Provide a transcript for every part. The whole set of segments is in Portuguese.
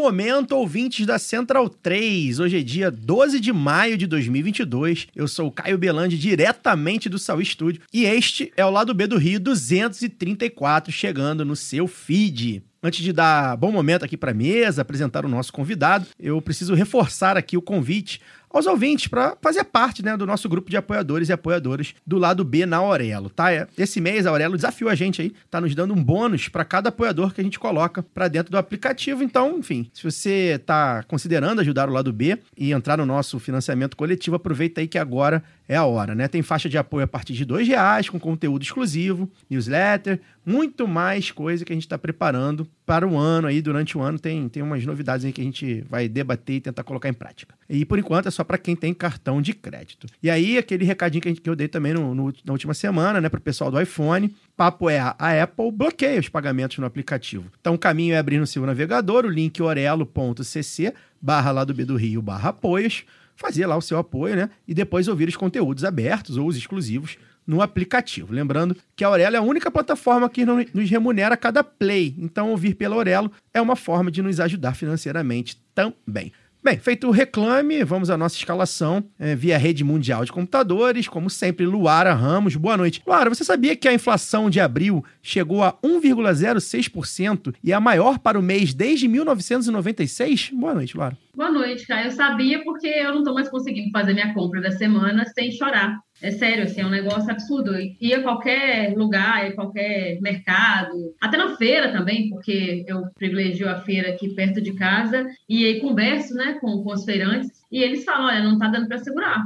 Momento, ouvintes da Central 3. Hoje é dia 12 de maio de 2022. Eu sou o Caio Belandi, diretamente do Saúl Studio. E este é o lado B do Rio 234, chegando no seu feed. Antes de dar bom momento aqui para a mesa, apresentar o nosso convidado, eu preciso reforçar aqui o convite aos ouvintes para fazer parte né, do nosso grupo de apoiadores e apoiadoras do lado B na Aurelo, tá? Esse mês a Aurelo desafiou a gente aí, tá nos dando um bônus para cada apoiador que a gente coloca para dentro do aplicativo. Então, enfim, se você tá considerando ajudar o lado B e entrar no nosso financiamento coletivo, aproveita aí que agora é a hora, né? Tem faixa de apoio a partir de dois reais, com conteúdo exclusivo, newsletter, muito mais coisa que a gente está preparando para o ano aí, durante o ano tem, tem umas novidades aí que a gente vai debater e tentar colocar em prática. E por enquanto é só para quem tem cartão de crédito. E aí, aquele recadinho que, gente, que eu dei também no, no- na última semana, né, para o pessoal do iPhone, papo é a Apple bloqueia os pagamentos no aplicativo. Então o caminho é abrir no seu navegador o link orelo.cc barra lá do B do Rio barra apoios, fazer lá o seu apoio, né? E depois ouvir os conteúdos abertos ou os exclusivos no aplicativo. Lembrando que a Aurelo é a única plataforma que no- nos remunera cada play. Então, ouvir pela Aurelo é uma forma de nos ajudar financeiramente também. Bem, feito o reclame, vamos à nossa escalação eh, via rede mundial de computadores. Como sempre, Luara Ramos. Boa noite. Luara, você sabia que a inflação de abril chegou a 1,06% e é a maior para o mês desde 1996? Boa noite, Luara. Boa noite, Caio. Eu sabia porque eu não tô mais conseguindo fazer minha compra da semana sem chorar. É sério, assim, é um negócio absurdo. Ia a qualquer lugar, ia a qualquer mercado, até na feira também, porque eu privilegio a feira aqui perto de casa, e aí converso, né, com, com os feirantes, e eles falam, olha, não tá dando para segurar.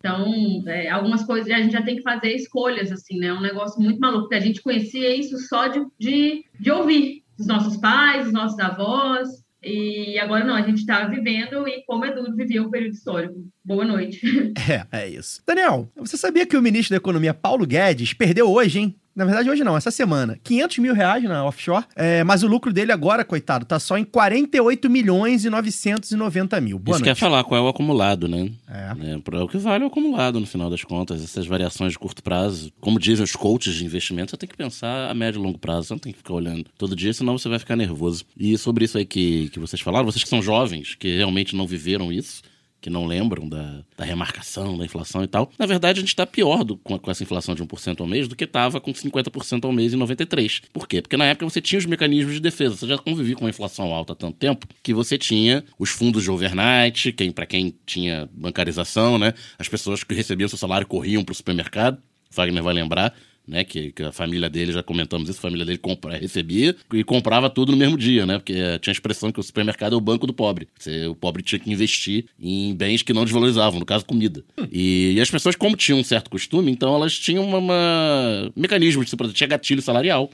Então, é, algumas coisas a gente já tem que fazer escolhas, assim, né? É um negócio muito maluco, porque a gente conhecia isso só de, de, de ouvir dos nossos pais, dos nossos avós, e agora não, a gente está vivendo e como duro viver um período histórico. Boa noite. É, é isso. Daniel, você sabia que o ministro da Economia, Paulo Guedes, perdeu hoje, hein? Na verdade, hoje não, essa semana. 500 mil reais na offshore, é, mas o lucro dele agora, coitado, tá só em 48 milhões e 990 mil. Boa Isso quer noite. falar qual é o acumulado, né? É. É, o que vale é o acumulado, no final das contas. Essas variações de curto prazo, como dizem os coaches de investimento, você tem que pensar a médio e longo prazo. Você não tem que ficar olhando todo dia, senão você vai ficar nervoso. E sobre isso aí que, que vocês falaram, vocês que são jovens, que realmente não viveram isso, que não lembram da, da remarcação, da inflação e tal. Na verdade, a gente está pior do- com, com essa inflação de 1% ao mês do que estava com 50% ao mês em 93. Por quê? Porque na época você tinha os mecanismos de defesa. Você já convivia com a inflação alta há tanto tempo que você tinha os fundos de overnight, quem, para quem tinha bancarização, né? As pessoas que recebiam seu salário corriam para o supermercado. Wagner vai lembrar né? Que, que a família dele, já comentamos isso, a família dele compra, recebia e comprava tudo no mesmo dia, né? Porque eh, tinha a expressão que o supermercado é o banco do pobre. Você- o pobre tinha que investir em bens que não desvalorizavam, no caso, comida. E, e as pessoas, como tinham um certo costume, então elas tinham uma, uma- mecanismo de se proteger, tinha gatilho salarial.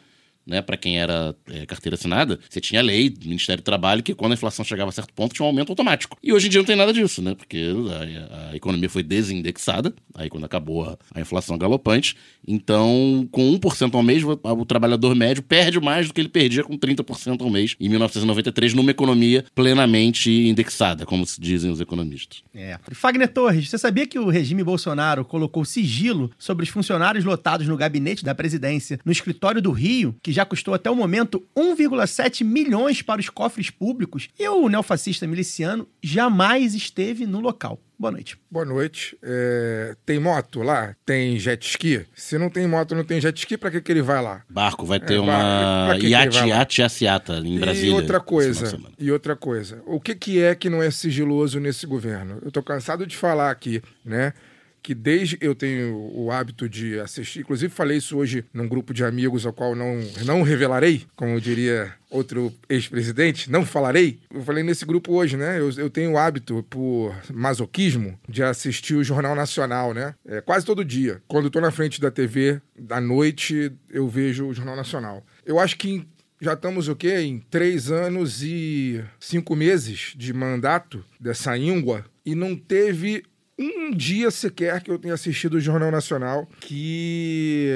Né, para quem era é, carteira assinada, você tinha lei do Ministério do Trabalho que quando a inflação chegava a certo ponto tinha um aumento automático. E hoje em dia não tem nada disso, né? Porque a, a economia foi desindexada, aí quando acabou a, a inflação galopante. Então, com 1% ao mês, o, o trabalhador médio perde mais do que ele perdia com 30% ao mês em 1993 numa economia plenamente indexada, como dizem os economistas. É. Fagner Torres, você sabia que o regime Bolsonaro colocou sigilo sobre os funcionários lotados no gabinete da presidência no escritório do Rio, que já custou até o momento 1,7 milhões para os cofres públicos, e o neofascista miliciano jamais esteve no local. Boa noite. Boa noite. É, tem moto lá? Tem jet ski? Se não tem moto, não tem jet ski, pra que, que ele vai lá? Barco vai ter É, uma iate, iate, aciata em Brasília. E outra coisa, e outra coisa. O que, que é que não é sigiloso nesse governo? Eu tô cansado de falar aqui, né? Que desde eu tenho o hábito de assistir, inclusive falei isso hoje num grupo de amigos ao qual não, não revelarei, como diria outro ex-presidente, não falarei. Eu falei nesse grupo hoje, né? Eu, eu tenho o hábito, por masoquismo, de assistir o Jornal Nacional, né? É, quase todo dia. Quando tô na frente da TV, à noite, eu vejo o Jornal Nacional. Eu acho que já estamos o quê? Em três anos e cinco meses de mandato dessa íngua e não teve um dia sequer que eu tenha assistido o Jornal Nacional que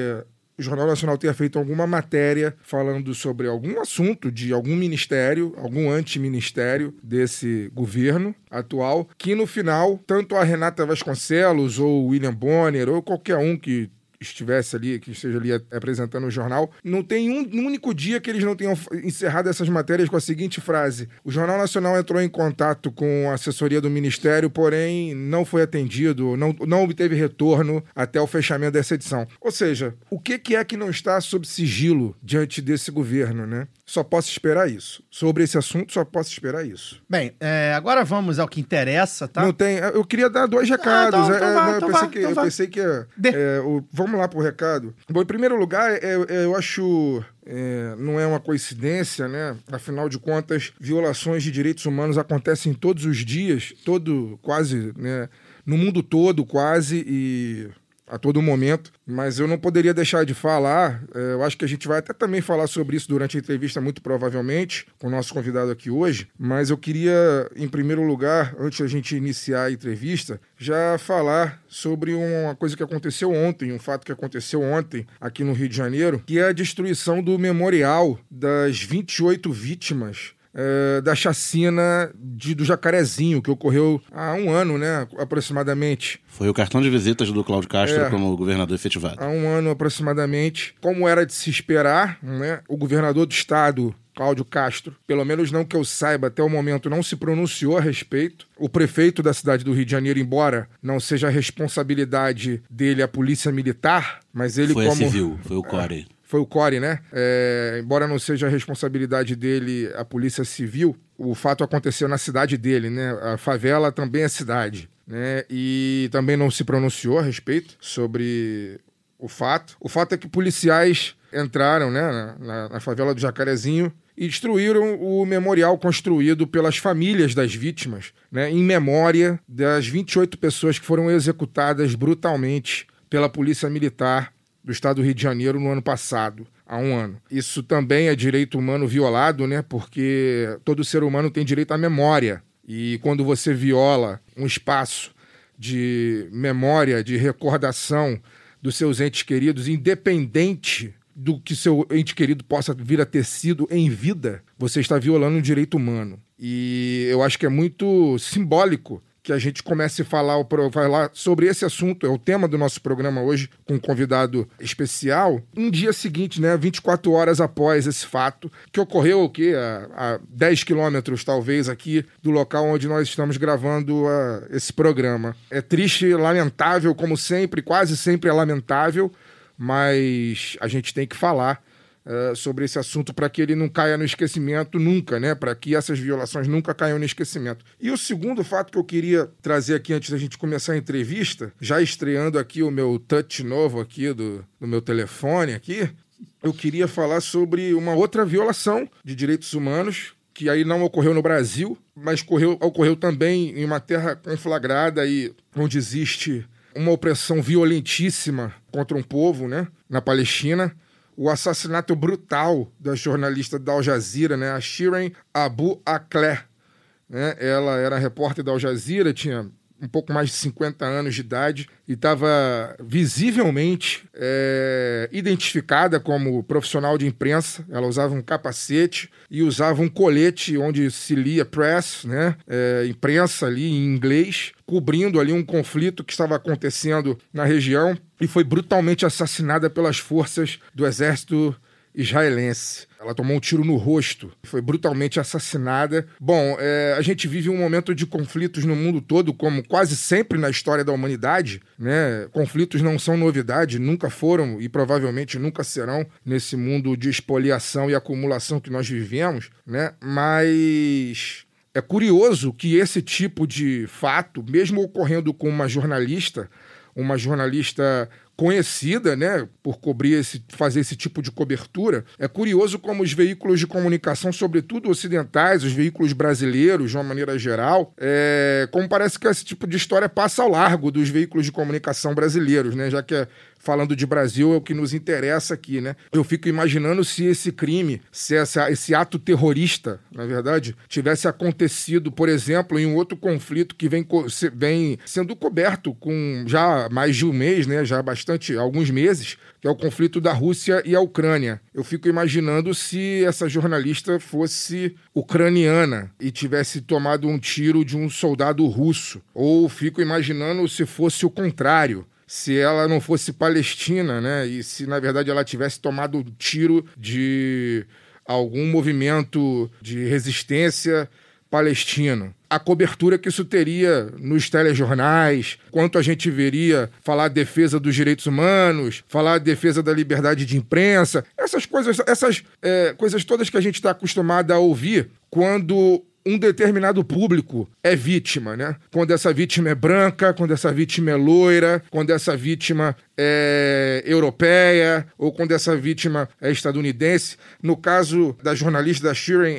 o Jornal Nacional tenha feito alguma matéria falando sobre algum assunto de algum ministério, algum antiministério desse governo atual, que no final, tanto a Renata Vasconcelos ou o William Bonner ou qualquer um que estivesse ali, que esteja ali apresentando o jornal, não tem um, um único dia que eles não tenham encerrado essas matérias com a seguinte frase: O Jornal Nacional entrou em contato com a assessoria do Ministério, porém não foi atendido, não, não obteve retorno até o fechamento dessa edição. Ou seja, o que, que é que não está sob sigilo diante desse governo, né? Só posso esperar isso. Sobre esse assunto, só posso esperar isso. Bem, é, agora vamos ao que interessa, tá? Não tem. Eu queria dar dois recados. então- então É, vai, não, eu pensei vai, que, eu vai. pensei que é, é, o- vamos lá pro recado. Bom, em primeiro lugar, é, é, eu acho. é, não é uma coincidência, né? Afinal de contas, violações de direitos humanos acontecem todos os dias, todo, quase, né? No mundo todo, quase, e a todo momento, mas eu não poderia deixar de falar. é, eu acho que a gente vai até também falar sobre isso durante a entrevista, muito provavelmente, com o nosso convidado aqui hoje. Mas eu queria, em primeiro lugar, antes da gente iniciar a entrevista, já falar sobre uma coisa que aconteceu ontem, um fato que aconteceu ontem aqui no Rio de Janeiro, que é a destruição do memorial das 28 vítimas é, da chacina de, do Jacarezinho, que ocorreu há um ano, né, aproximadamente. Foi o cartão de visitas do Cláudio Castro É. como governador efetivado. há um ano aproximadamente. Como era de se esperar, né? o governador do estado, Cláudio Castro, pelo menos não que eu saiba, até o momento não se pronunciou a respeito. O prefeito da cidade do Rio de Janeiro, embora não seja a responsabilidade dele a polícia militar, mas ele Foi como... civil, foi o Core. Foi o Core, né? É, embora não seja a responsabilidade dele a polícia civil, o fato aconteceu na cidade dele, né? A favela também é cidade, né? E também não se pronunciou a respeito sobre o fato. O fato é que policiais entraram, né, na, na- na favela do Jacarezinho e destruíram o memorial construído pelas famílias das vítimas, né, em memória das 28 pessoas que foram executadas brutalmente pela polícia militar do estado do Rio de Janeiro no ano passado, há um ano. Isso também é direito humano violado, né? Porque todo ser humano tem direito à memória. E quando você viola um espaço de memória, de recordação dos seus entes queridos, independente do que seu ente querido possa vir a ter sido em vida, você está violando um direito humano. E eu acho que é muito simbólico que a gente comece a falar, falar sobre esse assunto, é o tema do nosso programa hoje, com um convidado especial, um dia seguinte, né, 24 horas após esse fato, que ocorreu o quê? A, a 10 quilômetros, talvez, aqui do local onde nós estamos gravando esse programa. É triste, lamentável, como sempre, quase sempre é lamentável, mas a gente tem que falar eh, sobre esse assunto para que ele não caia no esquecimento nunca, né? Para que essas violações nunca caiam no esquecimento. E o segundo fato que eu queria trazer aqui antes da gente começar a entrevista, já estreando aqui o meu touch novo aqui do, do meu telefone aqui, eu queria falar sobre uma outra violação de direitos humanos que aí não ocorreu no Brasil, mas ocorreu, ocorreu também em uma terra conflagrada e onde existe uma opressão violentíssima contra um povo, né? Na Palestina o assassinato brutal da jornalista da Al Jazeera, né, a Shirin Abu Akleh. Né? Ela era repórter da Al Jazeera, tinha um pouco mais de 50 anos de idade e estava visivelmente é, identificada como profissional de imprensa. Ela usava um capacete e usava um colete onde se lia press, né, é, imprensa ali em inglês, cobrindo ali um conflito que estava acontecendo na região e foi brutalmente assassinada pelas forças do exército israelense. Ela tomou um tiro no rosto, foi brutalmente assassinada. Bom, é, a gente vive um momento de conflitos no mundo todo, como quase sempre na história da humanidade. Né? Conflitos não são novidade, nunca foram e provavelmente nunca serão nesse mundo de expoliação e acumulação que nós vivemos. Né? Mas é curioso que esse tipo de fato, mesmo ocorrendo com uma jornalista, uma jornalista conhecida, né, por cobrir esse, fazer esse tipo de cobertura. É curioso como os veículos de comunicação, sobretudo ocidentais, os veículos brasileiros, de uma maneira geral, é, como parece que esse tipo de história passa ao largo dos veículos de comunicação brasileiros, né, já que é falando de Brasil, é o que nos interessa aqui, né? Eu fico imaginando se esse crime, se essa, esse ato terrorista, na verdade, tivesse acontecido, por exemplo, em um outro conflito que vem, vem sendo coberto com já mais de um mês, né? Já bastante, alguns meses, que é o conflito da Rússia e a Ucrânia. Eu fico imaginando se essa jornalista fosse ucraniana e tivesse tomado um tiro de um soldado russo. Ou fico imaginando se fosse o contrário. Se ela não fosse palestina, né? E se na verdade ela tivesse tomado um tiro de algum movimento de resistência palestino. A cobertura que isso teria nos telejornais, quanto a gente veria falar defesa dos direitos humanos, falar defesa da liberdade de imprensa, essas coisas, essas é, coisas todas que a gente está acostumado a ouvir quando um determinado público é vítima, né? Quando essa vítima é branca, quando essa vítima é loira, quando essa vítima é europeia ou quando essa vítima é estadunidense. No caso da jornalista da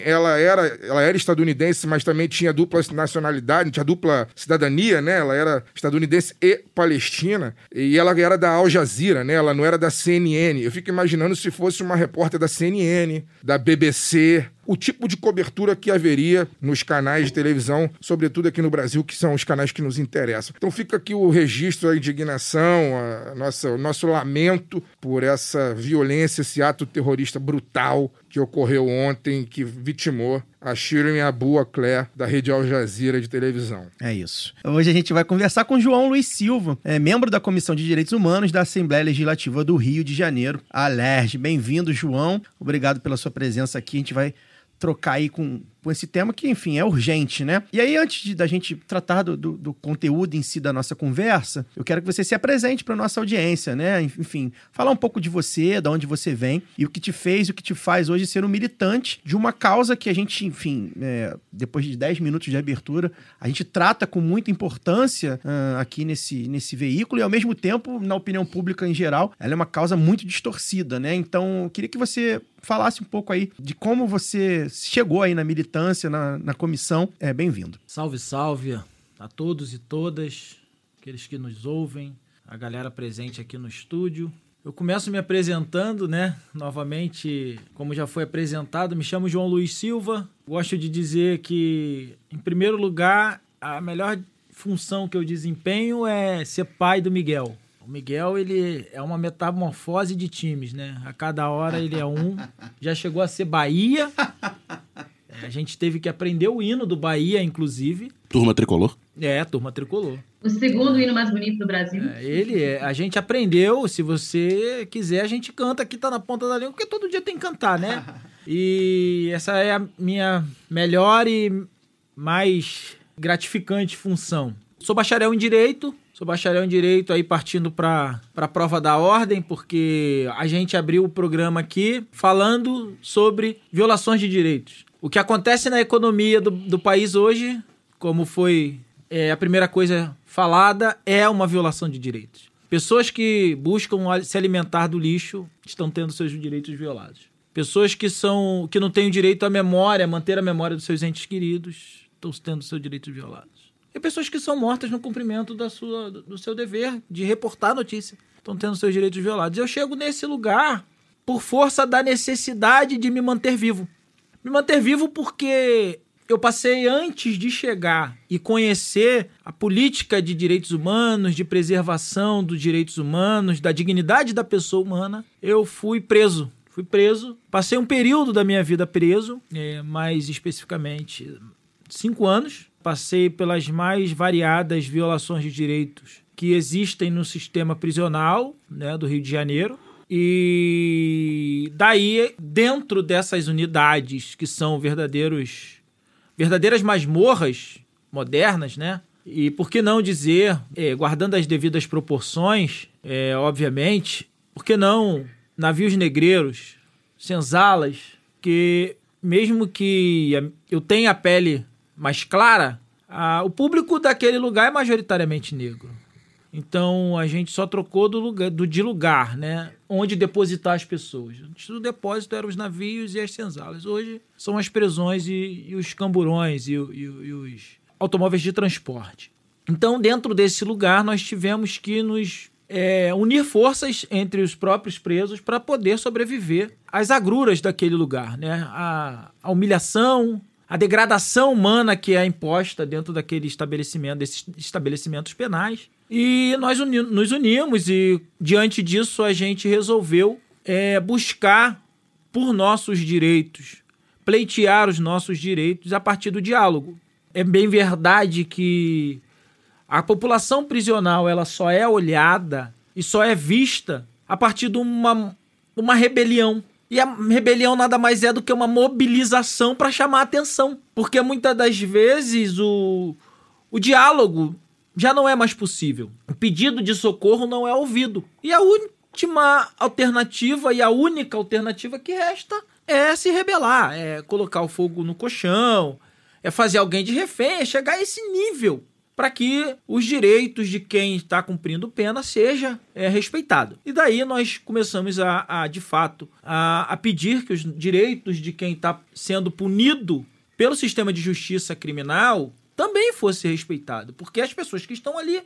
ela era, ela era estadunidense, mas também tinha dupla nacionalidade, tinha dupla cidadania, né? Ela era estadunidense e palestina. E ela era da Al Jazeera, né? Ela não era da CNN. Eu fico imaginando se fosse uma repórter da CNN, da BBC, o tipo de cobertura que haveria nos canais de televisão, sobretudo aqui no Brasil, que são os canais que nos interessam. Então fica aqui o registro, a indignação, a nossa, o nosso lamento por essa violência, esse ato terrorista brutal que ocorreu ontem, que vitimou a Shirin Abu Akleh, da rede Al Jazeera de televisão. É isso. Hoje a gente vai conversar com João Luiz Silva, é membro da Comissão de Direitos Humanos da Assembleia Legislativa do Rio de Janeiro, a ALERJ. Bem-vindo, João. Obrigado pela sua presença aqui. A gente vai trocar aí com, com esse tema que, enfim, é urgente, né? E aí, antes de, da gente tratar do, do, do conteúdo em si da nossa conversa, eu quero que você se apresente para nossa audiência, né? Enfim, falar um pouco de você, de onde você vem e o que te fez, o que te faz hoje ser um militante de uma causa que a gente, enfim, é, depois de 10 minutos de abertura, a gente trata com muita importância ah, aqui nesse, nesse veículo e, ao mesmo tempo, na opinião pública em geral, ela é uma causa muito distorcida, né? Então, eu queria que você falasse um pouco aí de como você chegou aí na militância, na, na comissão. É, bem-vindo. Salve, salve a todos e todas, aqueles que nos ouvem, a galera presente aqui no estúdio. Eu começo me apresentando, né? Novamente, como já foi apresentado, me chamo João Luiz Silva. Gosto de dizer que, em primeiro lugar, a melhor função que eu desempenho é ser pai do Miguel. O Miguel, ele é uma metamorfose de times, né? A cada hora ele é um. Já chegou a ser Bahia. É, A gente teve que aprender o hino do Bahia, inclusive. Turma tricolor. É, turma tricolor. O segundo hino mais bonito do Brasil. É, ele é, a gente aprendeu, se você quiser, a gente canta aqui, tá na ponta da língua, porque todo dia tem que cantar, né? E essa é a minha melhor e mais gratificante função. Sou bacharel em Direito, sou bacharel em Direito aí partindo para a prova da ordem, porque a gente abriu o programa aqui falando sobre violações de direitos. O que acontece na economia do, do país hoje, como foi é, a primeira coisa falada, é uma violação de direitos. Pessoas que buscam se alimentar do lixo estão tendo seus direitos violados. Pessoas que são que não têm o direito à memória, manter a memória dos seus entes queridos, estão tendo seus direitos violados. E pessoas que são mortas no cumprimento da sua, do seu dever de reportar a notícia, estão tendo seus direitos violados. Eu chego nesse lugar por força da necessidade de me manter vivo. Me manter vivo porque eu passei antes de chegar e conhecer a política de direitos humanos, de preservação dos direitos humanos, da dignidade da pessoa humana, eu fui preso. Fui preso, passei um período da minha vida preso, é, mais especificamente cinco anos. Passei pelas mais variadas violações de direitos que existem no sistema prisional né, do Rio de Janeiro. E daí, dentro dessas unidades que são verdadeiros, verdadeiras masmorras modernas, né? E por que não dizer, é, guardando as devidas proporções, é, obviamente, por que não navios negreiros, senzalas, que mesmo que eu tenha a pele mais clara, a, o público daquele lugar é majoritariamente negro. Então a gente só trocou do lugar, do de lugar, né? Onde depositar as pessoas. Antes do depósito eram os navios e as senzalas. Hoje são as prisões e, e os camburões e, e, e os automóveis de transporte. Então, dentro desse lugar, nós tivemos que nos é, unir forças entre os próprios presos para poder sobreviver às agruras daquele lugar, né? A, a humilhação, a degradação humana que é imposta dentro daquele estabelecimento, desses estabelecimentos penais. E nós uni nos unimos e, diante disso, a gente resolveu é, buscar por nossos direitos, pleitear os nossos direitos a partir do diálogo. É bem verdade que a população prisional ela só é olhada e só é vista a partir de uma, uma rebelião. E a rebelião nada mais é do que uma mobilização para chamar atenção. Porque muitas das vezes o, o diálogo já não é mais possível. O pedido de socorro não é ouvido. E a última alternativa e a única alternativa que resta é se rebelar, é colocar o fogo no colchão, é fazer alguém de refém, é chegar a esse nível para que os direitos de quem está cumprindo pena seja é, respeitado. E daí nós começamos a, a de fato, a, a, pedir que os direitos de quem está sendo punido pelo sistema de justiça criminal também fosse respeitado, porque as pessoas que estão ali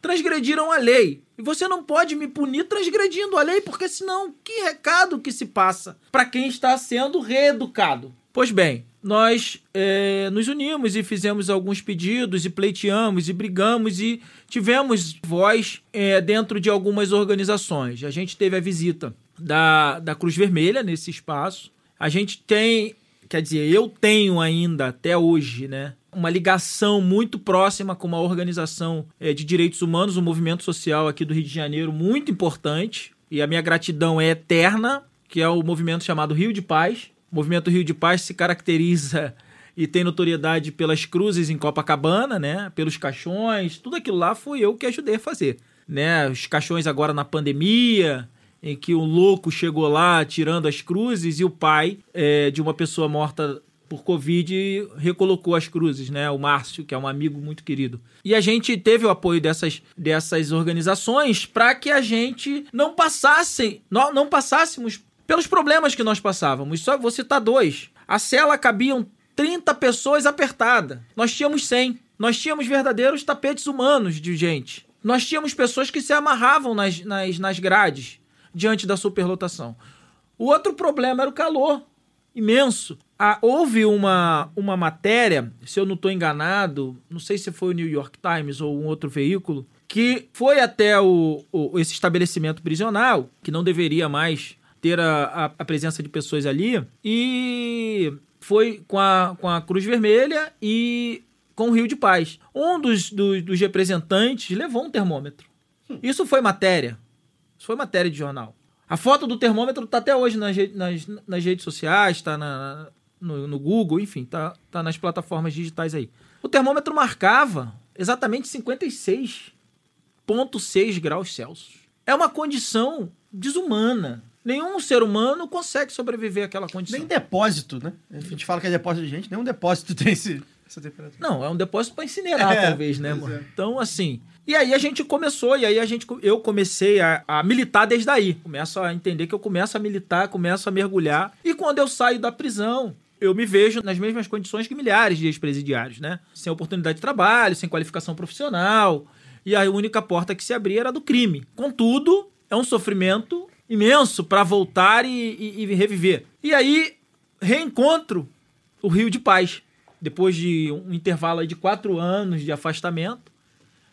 transgrediram a lei. E você não pode me punir transgredindo a lei, porque senão que recado que se passa para quem está sendo reeducado? Pois bem, nós é, nos unimos e fizemos alguns pedidos e pleiteamos e brigamos e tivemos voz é, dentro de algumas organizações. A gente teve a visita da, da Cruz Vermelha nesse espaço. A gente tem, quer dizer, eu tenho ainda até hoje, né? Uma ligação muito próxima com uma organização é, de direitos humanos, um movimento social aqui do Rio de Janeiro muito importante. E a minha gratidão é eterna, que é o movimento chamado Rio de Paz o movimento Rio de Paz se caracteriza e tem notoriedade pelas cruzes em Copacabana, né? Pelos caixões, tudo aquilo lá foi eu que ajudei a fazer, né? Os caixões agora na pandemia, em que o louco chegou lá tirando as cruzes e o pai é, de uma pessoa morta por Covid recolocou as cruzes, né? O Márcio, que é um amigo muito querido. E a gente teve o apoio dessas, dessas organizações para que a gente não passasse, não, não passássemos pelos problemas que nós passávamos. Só vou citar dois. A cela cabiam 30 pessoas apertada. Nós tínhamos 100. Nós tínhamos verdadeiros tapetes humanos de gente. Nós tínhamos pessoas que se amarravam nas, nas, nas grades diante da superlotação. O outro problema era o calor imenso. Ah, houve uma, uma matéria, se eu não estou enganado, não sei se foi o New York Times ou um outro veículo, que foi até o, o, esse estabelecimento prisional, que não deveria mais ter a, a, a presença de pessoas ali. E foi com a, com a Cruz Vermelha e com o Rio de Paz. Um dos, dos, dos representantes levou um termômetro. Isso foi matéria. Isso foi matéria de jornal. A foto do termômetro está até hoje nas, nas, nas redes sociais, está na, no, no, Google, enfim, está tá nas plataformas digitais aí. O termômetro marcava exatamente 56,6 graus Celsius. É uma condição desumana. Nenhum ser humano consegue sobreviver àquela condição. Nem depósito, né? A gente fala que é depósito de gente, nenhum depósito tem esse, essa temperatura. Não, é um depósito para incinerar, é, talvez, né, mano? É. Então, assim. E aí a gente começou, e aí a gente, eu comecei a, a, militar desde aí. Começo a entender que eu começo a militar, começo a mergulhar. E quando eu saio da prisão, eu me vejo nas mesmas condições que milhares de ex-presidiários, né? Sem oportunidade de trabalho, sem qualificação profissional. E a única porta que se abria era do crime. Contudo, é um sofrimento imenso para voltar e, e, e, reviver. E aí, reencontro o Rio de Paz. Depois de um intervalo de quatro anos de afastamento,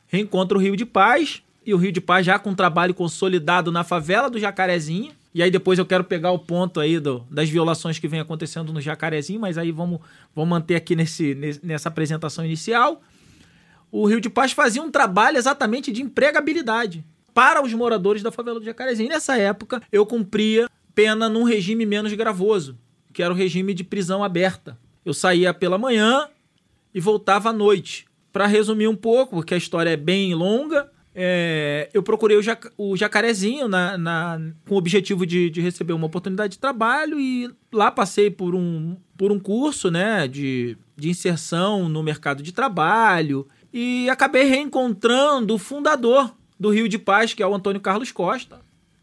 reencontro o Rio de Paz. E o Rio de Paz já com um trabalho consolidado na favela do Jacarezinho. E aí depois eu quero pegar o ponto aí do, das violações que vem acontecendo no Jacarezinho, mas aí vamos, vamos manter aqui nesse, nessa apresentação inicial. O Rio de Paz fazia um trabalho exatamente de empregabilidade para os moradores da favela do Jacarezinho. Nessa época, eu cumpria pena num regime menos gravoso, que era o regime de prisão aberta. Eu saía pela manhã e voltava à noite. Para resumir um pouco, porque a história é bem longa, é, eu procurei o, jac o Jacarezinho na, na, com o objetivo de, de, receber uma oportunidade de trabalho e lá passei por um, por um curso né, de, de inserção no mercado de trabalho e acabei reencontrando o fundador do Rio de Paz, que é o Antônio Carlos Costa.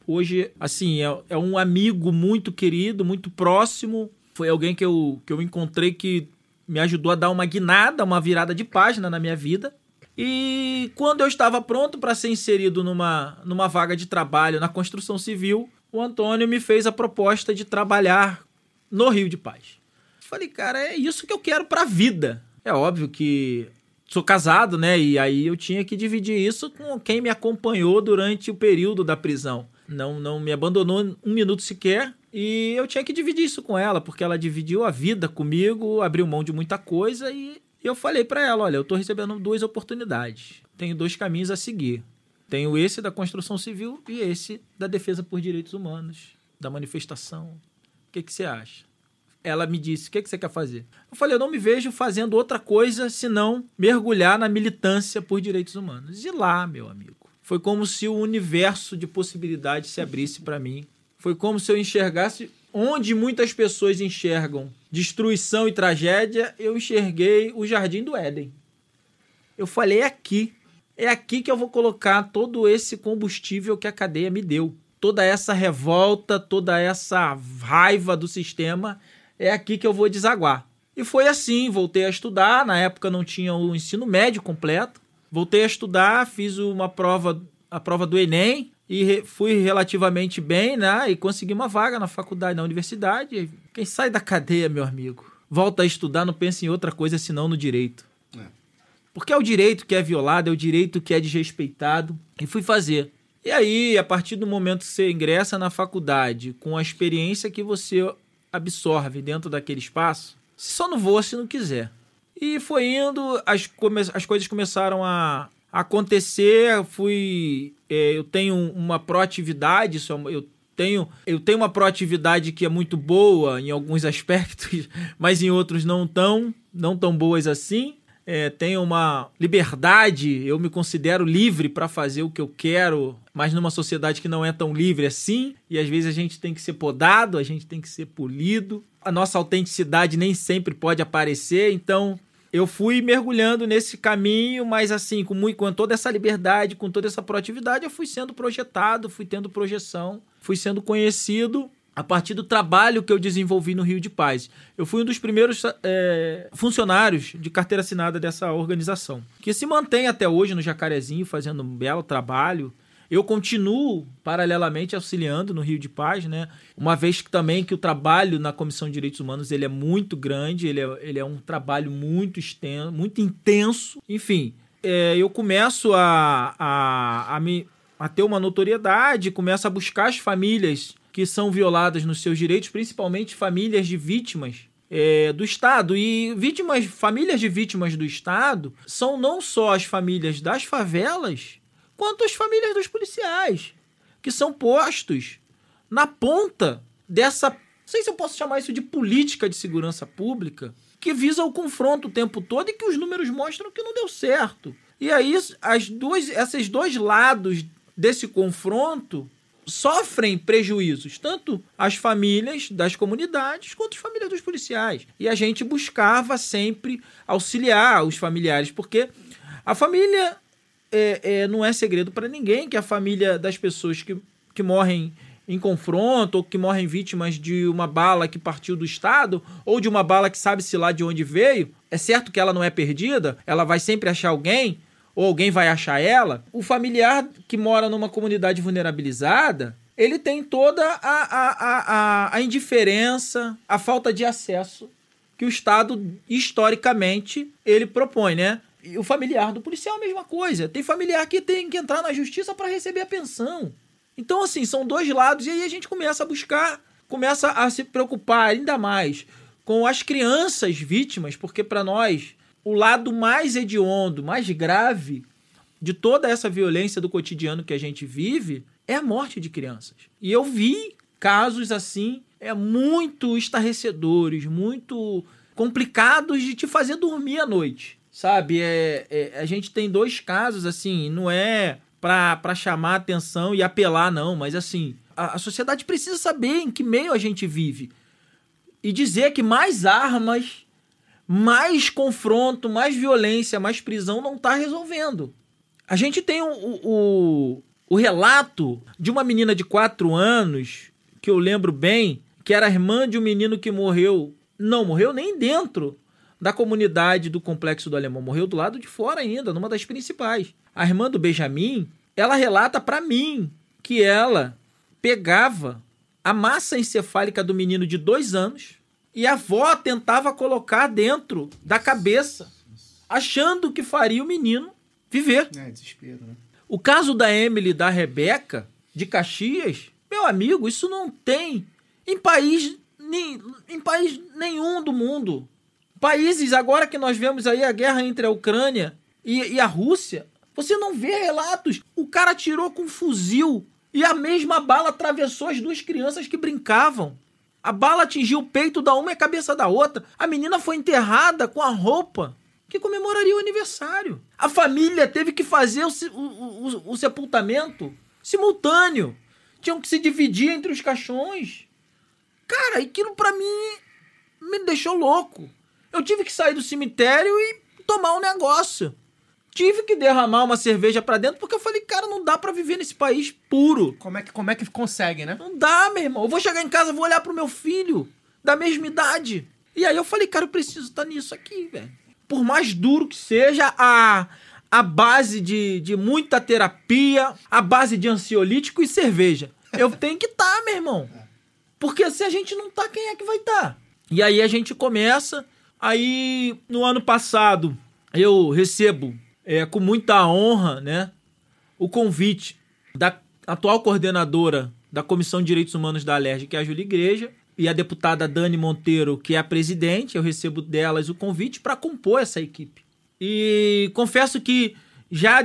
Hoje, assim, é, é um amigo muito querido, muito próximo. Foi alguém que eu, que eu encontrei que me ajudou a dar uma guinada, uma virada de página na minha vida. E quando eu estava pronto para ser inserido numa, numa vaga de trabalho na construção civil, o Antônio me fez a proposta de trabalhar no Rio de Paz. Falei, cara, é isso que eu quero pra vida. É óbvio que sou casado, né? E aí eu tinha que dividir isso com quem me acompanhou durante o período da prisão. Não, não me abandonou um minuto sequer. E eu tinha que dividir isso com ela, porque ela dividiu a vida comigo, abriu mão de muita coisa e eu falei pra ela, olha, eu tô recebendo duas oportunidades. Tenho dois caminhos a seguir. Tenho esse da construção civil e esse da defesa por direitos humanos, da manifestação. O que, que você acha? Ela me disse: O que, que você quer fazer? Eu falei: Eu não me vejo fazendo outra coisa senão mergulhar na militância por direitos humanos. E lá, meu amigo, foi como se o universo de possibilidades se abrisse para mim. Foi como se eu enxergasse onde muitas pessoas enxergam destruição e tragédia, eu enxerguei o jardim do Éden. Eu falei: É aqui. É aqui que eu vou colocar todo esse combustível que a cadeia me deu. Toda essa revolta, toda essa raiva do sistema é aqui que eu vou desaguar. E foi assim, voltei a estudar, na época não tinha o ensino médio completo. Voltei a estudar, fiz uma prova, a prova do ENEM e re, fui relativamente bem, né? E consegui uma vaga na faculdade, na universidade. Quem sai da cadeia, meu amigo, volta a estudar, não pensa em outra coisa senão no direito. É. Porque é o direito que é violado, é o direito que é desrespeitado. E fui fazer. E aí, a partir do momento que você ingressa na faculdade, com a experiência que você absorve dentro daquele espaço, você só não voa se não quiser. E foi indo, as, as coisas começaram a acontecer, fui. É, eu tenho uma proatividade, é eu tenho, eu tenho uma proatividade que é muito boa em alguns aspectos, mas em outros não tão, não tão boas assim. É, tenho uma liberdade, eu me considero livre para fazer o que eu quero, mas numa sociedade que não é tão livre assim, e às vezes a gente tem que ser podado, a gente tem que ser polido. A nossa autenticidade nem sempre pode aparecer, então eu fui mergulhando nesse caminho, mas assim, com, muito, com toda essa liberdade, com toda essa proatividade, eu fui sendo projetado, fui tendo projeção, fui sendo conhecido a partir do trabalho que eu desenvolvi no Rio de Paz. Eu fui um dos primeiros é, funcionários de carteira assinada dessa organização, que se mantém até hoje no Jacarezinho, fazendo um belo trabalho. Eu continuo paralelamente auxiliando no Rio de Paz, né? Uma vez que também que o trabalho na Comissão de Direitos Humanos ele é muito grande, ele é, ele é um trabalho muito extenso, muito intenso. Enfim, é, eu começo a, a, a, me, a ter uma notoriedade, começo a buscar as famílias que são violadas nos seus direitos, principalmente famílias de vítimas é, do Estado. E vítimas, famílias de vítimas do Estado são não só as famílias das favelas, quanto as famílias dos policiais, que são postos na ponta dessa. Não sei se eu posso chamar isso de política de segurança pública, que visa o confronto o tempo todo e que os números mostram que não deu certo. E aí, as duas, esses dois lados desse confronto sofrem prejuízos, tanto as famílias das comunidades quanto as famílias dos policiais. E a gente buscava sempre auxiliar os familiares, porque a família é, é, não é segredo para ninguém que a família das pessoas que, que morrem em confronto ou que morrem vítimas de uma bala que partiu do Estado ou de uma bala que sabe-se lá de onde veio, é certo que ela não é perdida, ela vai sempre achar alguém ou alguém vai achar ela, o familiar que mora numa comunidade vulnerabilizada, ele tem toda a, a, a, a, indiferença, a falta de acesso que o Estado, historicamente, ele propõe, né? E o familiar do policial é a mesma coisa. Tem familiar que tem que entrar na justiça para receber a pensão. Então, assim, são dois lados, e aí a gente começa a buscar, começa a se preocupar ainda mais com as crianças vítimas, porque para nós o lado mais hediondo, mais grave de toda essa violência do cotidiano que a gente vive é a morte de crianças. E eu vi casos assim, é muito estarrecedores, muito complicados de te fazer dormir à noite. Sabe, é, é a gente tem dois casos assim, não é para chamar atenção e apelar, não, mas assim, a, a sociedade precisa saber em que meio a gente vive e dizer que mais armas mais confronto, mais violência, mais prisão não está resolvendo. A gente tem o, o, o, relato de uma menina de 4 anos, que eu lembro bem, que era irmã de um menino que morreu. Não morreu nem dentro da comunidade do Complexo do Alemão. Morreu do lado de fora ainda, numa das principais. A irmã do Benjamin, ela relata para mim que ela pegava a massa encefálica do menino de dois anos e a avó tentava colocar dentro da cabeça, achando que faria o menino viver. É, desespero, né? O caso da Emily e da Rebeca, de Caxias, meu amigo, isso não tem em país, nem- em país nenhum do mundo. Países, agora que nós vemos aí a guerra entre a Ucrânia e, e a Rússia, você não vê relatos. O cara atirou com um fuzil e a mesma bala atravessou as duas crianças que brincavam. A bala atingiu o peito da uma e a cabeça da outra. A menina foi enterrada com a roupa que comemoraria o aniversário. A família teve que fazer o, o- o- o sepultamento simultâneo. Tinham que se dividir entre os caixões. Cara, aquilo pra mim me deixou louco. Eu tive que sair do cemitério e tomar um negócio. Tive que derramar uma cerveja pra dentro porque eu falei, cara, não dá pra viver nesse país puro. Como é, que, como é que consegue, né? Não dá, meu irmão. Eu vou chegar em casa, vou olhar pro meu filho da mesma idade. E aí eu falei, cara, eu preciso estar nisso aqui, velho. Por mais duro que seja, a, a base de, de muita terapia, a base de ansiolítico e cerveja. Eu tenho que estar, meu irmão. Porque se a gente não tá, quem é que vai estar? E aí a gente começa. Aí, no ano passado, eu recebo é, com muita honra, né? o convite da atual coordenadora da Comissão de Direitos Humanos da Alerj, que é a Júlia Igreja, e a deputada Dani Monteiro, que é a presidente, eu recebo delas o convite para compor essa equipe. E confesso que já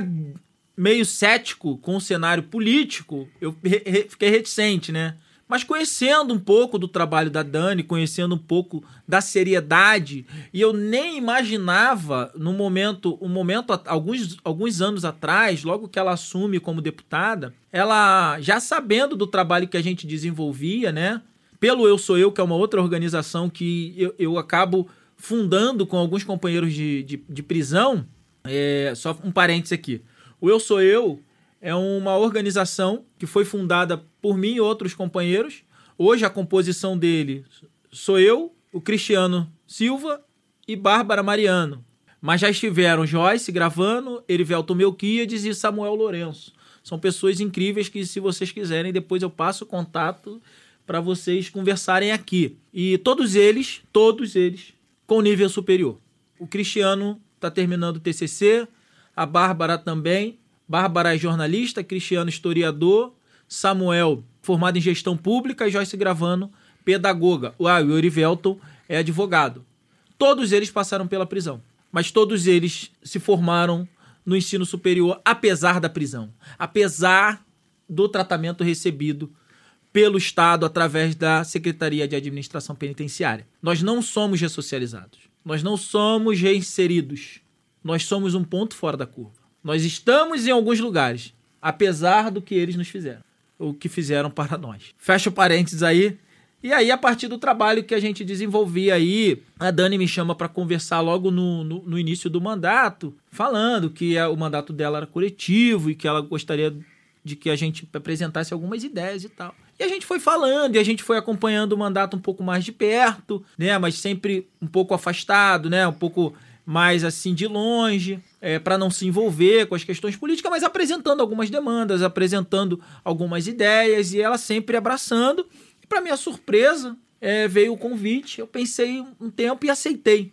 meio cético com o cenário político, eu re- fiquei reticente, né? Mas conhecendo um pouco do trabalho da Dani, conhecendo um pouco da seriedade, e eu nem imaginava no momento, um momento alguns, alguns anos atrás, logo que ela assume como deputada, ela já sabendo do trabalho que a gente desenvolvia, né? Pelo Eu Sou Eu, que é uma outra organização que eu, eu acabo fundando com alguns companheiros de, de, de prisão. É, só um parênteses aqui. O Eu Sou Eu é uma organização que foi fundada por mim e outros companheiros. Hoje a composição dele sou eu, o Cristiano Silva e Bárbara Mariano. Mas já estiveram Joyce gravando, Erivelto Melquiades e Samuel Lourenço. São pessoas incríveis que, se vocês quiserem, depois eu passo o contato para vocês conversarem aqui. E todos eles, todos eles, com nível superior. O Cristiano está terminando o TCC, a Bárbara também. Bárbara é jornalista, Cristiano historiador, Samuel formado em gestão pública e Joyce Gravano, pedagoga. Ah, o Eurivelton é advogado. Todos eles passaram pela prisão, mas todos eles se formaram no ensino superior apesar da prisão, apesar do tratamento recebido pelo Estado através da Secretaria de Administração Penitenciária. Nós não somos ressocializados. Nós não somos reinseridos. Nós somos um ponto fora da curva. Nós estamos em alguns lugares, apesar do que eles nos fizeram, o que fizeram para nós. Fecha o parênteses aí. E aí, a partir do trabalho que a gente desenvolvia aí, a Dani me chama para conversar logo no, no, no início do mandato, falando que a- o mandato dela era coletivo e que ela gostaria de que a gente apresentasse algumas ideias e tal. E a gente foi falando e a gente foi acompanhando o mandato um pouco mais de perto, né? Mas sempre um pouco afastado, né? Um pouco mais assim de longe, é, para não se envolver com as questões políticas, mas apresentando algumas demandas, apresentando algumas ideias e ela sempre abraçando. E para minha surpresa, é, veio o convite. Eu pensei um tempo e aceitei.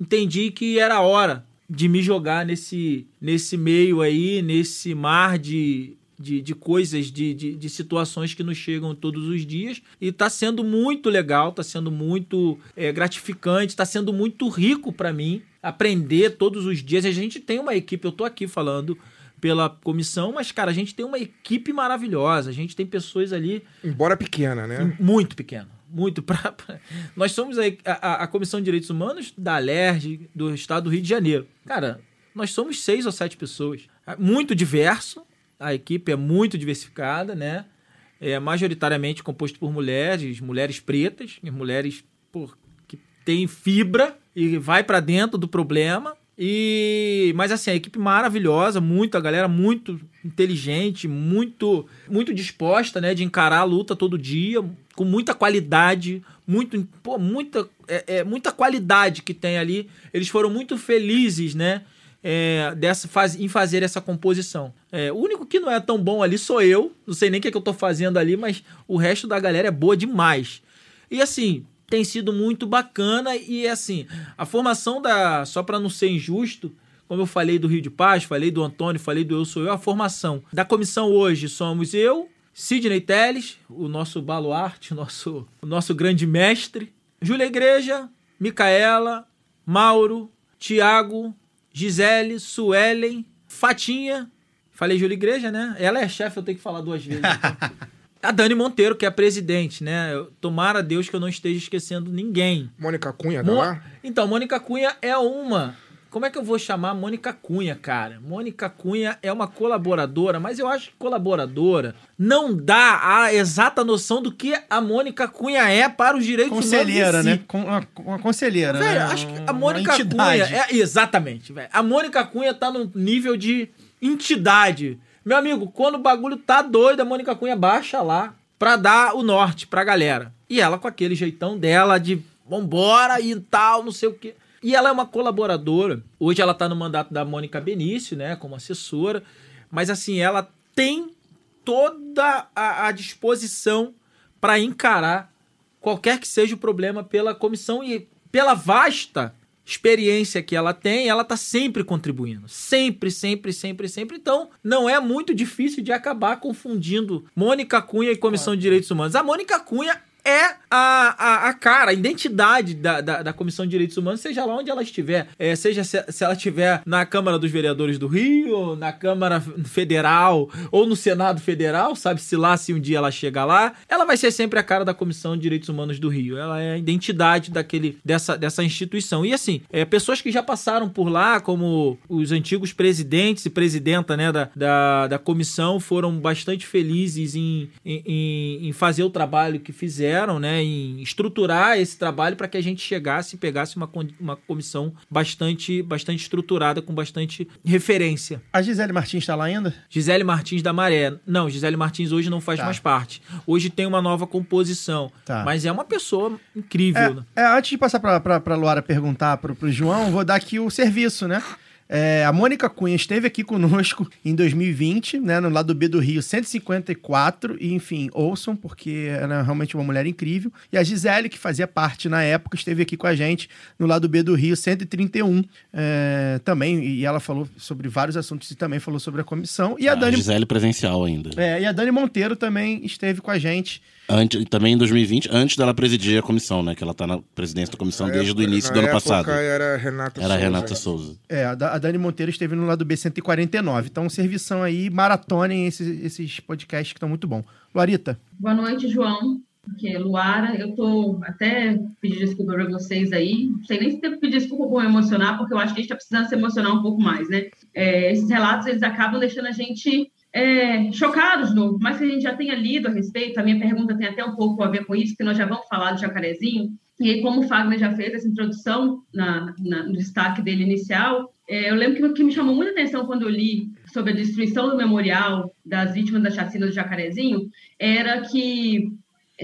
Entendi que era hora de me jogar nesse, nesse meio aí, nesse mar de, de, de coisas, de, de, de situações que nos chegam todos os dias. E tá sendo muito legal, tá sendo muito é, gratificante, tá sendo muito rico para mim aprender todos os dias. A gente tem uma equipe, eu tô aqui falando pela comissão, mas, cara, a gente tem uma equipe maravilhosa. A gente tem pessoas ali Embora pequena, né? muito pequeno. Muito pra, pra- Nós somos a, a, a Comissão de Direitos Humanos da ALERJ, do Estado do Rio de Janeiro. Cara, nós somos seis ou sete pessoas. É Muito diverso. A equipe é muito diversificada, né? É majoritariamente composto por mulheres, mulheres pretas, mulheres por, têm fibra e vai pra dentro do problema. E mas assim, a equipe maravilhosa, muita galera muito inteligente, muito muito disposta, né, de encarar a luta todo dia, com muita qualidade, muito pô, muita é, é, muita qualidade que tem ali. Eles foram muito felizes, né? é, dessa, faz, em fazer essa composição. É, o único que não é tão bom ali sou eu. Não sei nem o que, é que eu tô fazendo ali, mas o resto da galera é boa demais. E assim, tem sido muito bacana. E assim, a formação da. Só para não ser injusto. Como eu falei do Rio de Paz, falei do Antônio, falei do Eu Sou Eu, a formação da comissão hoje somos eu, Sidney Teles, o nosso baluarte, o nosso, o nosso grande mestre, Júlia Igreja, Micaela, Mauro, Tiago, Gisele, Suelen, Fatinha. Falei Júlia Igreja, né? Ela é chefe, eu tenho que falar duas vezes. Então. a Dani Monteiro, que é a presidente, né? Tomara a Deus que eu não esteja esquecendo ninguém. Mônica Cunha, tá Mo- lá? Então, Mônica Cunha é uma. Como é que eu vou chamar Mônica Cunha, cara? Mônica Cunha é uma colaboradora, mas eu acho que colaboradora não dá a exata noção do que a Mônica Cunha é para os direitos Conselheira, humanos si. né? Com, uma, uma conselheira, Velho, né? acho que a Mônica Cunha. É, exatamente, velho. A Mônica Cunha tá no nível de entidade. Meu amigo, quando o bagulho tá doido, a Mônica Cunha baixa lá pra dar o norte pra galera. E ela com aquele jeitão dela de vambora e tal, não sei o quê. E ela é uma colaboradora. Hoje ela tá no mandato da Mônica Benício, né, como assessora. Mas assim, ela tem toda a, a disposição para encarar qualquer que seja o problema pela comissão e pela vasta experiência que ela tem, ela tá sempre contribuindo. Sempre, sempre, sempre, sempre. Então, não é muito difícil de acabar confundindo Mônica Cunha e Comissão de Direitos Humanos. A Mônica Cunha é a, a, a cara, a identidade da, da, da Comissão de Direitos Humanos, seja lá onde ela estiver. É, seja se, se ela estiver na Câmara dos Vereadores do Rio, na Câmara Federal ou no Senado Federal, sabe-se lá se um dia ela chegar lá, ela vai ser sempre a cara da Comissão de Direitos Humanos do Rio. Ela é a identidade daquele, dessa, dessa instituição. E assim, é, pessoas que já passaram por lá, como os antigos presidentes e presidenta né, da, da, da comissão, foram bastante felizes em, em- em, em fazer o trabalho que fizeram, né, em estruturar esse trabalho para que a gente chegasse e pegasse uma, uma comissão bastante, bastante estruturada, com bastante referência. A Gisele Martins tá lá ainda? Gisele Martins da Maré. Não, Gisele Martins hoje não faz Tá. mais parte. Hoje tem uma nova composição. Tá. Mas é uma pessoa incrível. né? É, é, antes de passar pra Luara perguntar pro, pro João, vou dar aqui o serviço, né? É, a Mônica Cunha esteve aqui conosco em 2020, né, no lado B do Rio 154, e enfim, ouçam, porque ela é realmente uma mulher incrível. E a Gisele, que fazia parte na época, esteve aqui com a gente no lado B do Rio 131 é, também, e ela falou sobre vários assuntos e também falou sobre a comissão. E a, A Dani. Gisele presencial ainda. É, e a Dani Monteiro também esteve com a gente. Antes, também em 2020, antes dela presidir a comissão, né? Que ela tá na presidência da comissão Na desde o início na do ano época passado. Era Renata Era a Souza. Renata Souza. É, a Da- a Dani Monteiro esteve no lado B 149. Então, servição aí, maratonem esses, esses podcasts que estão muito bom. Luarita, Boa noite, João. Porque Luara, eu tô até pedir desculpa para vocês aí. Não sei nem se tem que pedir desculpa me emocionar, porque eu acho que a gente está precisando se emocionar um pouco mais, né? É, esses relatos, eles acabam deixando a gente é, chocados novo. Mas que a gente já tenha lido a respeito, a minha pergunta tem até um pouco a ver com isso, porque nós já vamos falar do jacarezinho. E aí, como o Fagner já fez essa introdução na, na- no destaque dele inicial, é, eu lembro que o que me chamou muita atenção quando eu li sobre a destruição do memorial das vítimas da chacina do Jacarezinho era que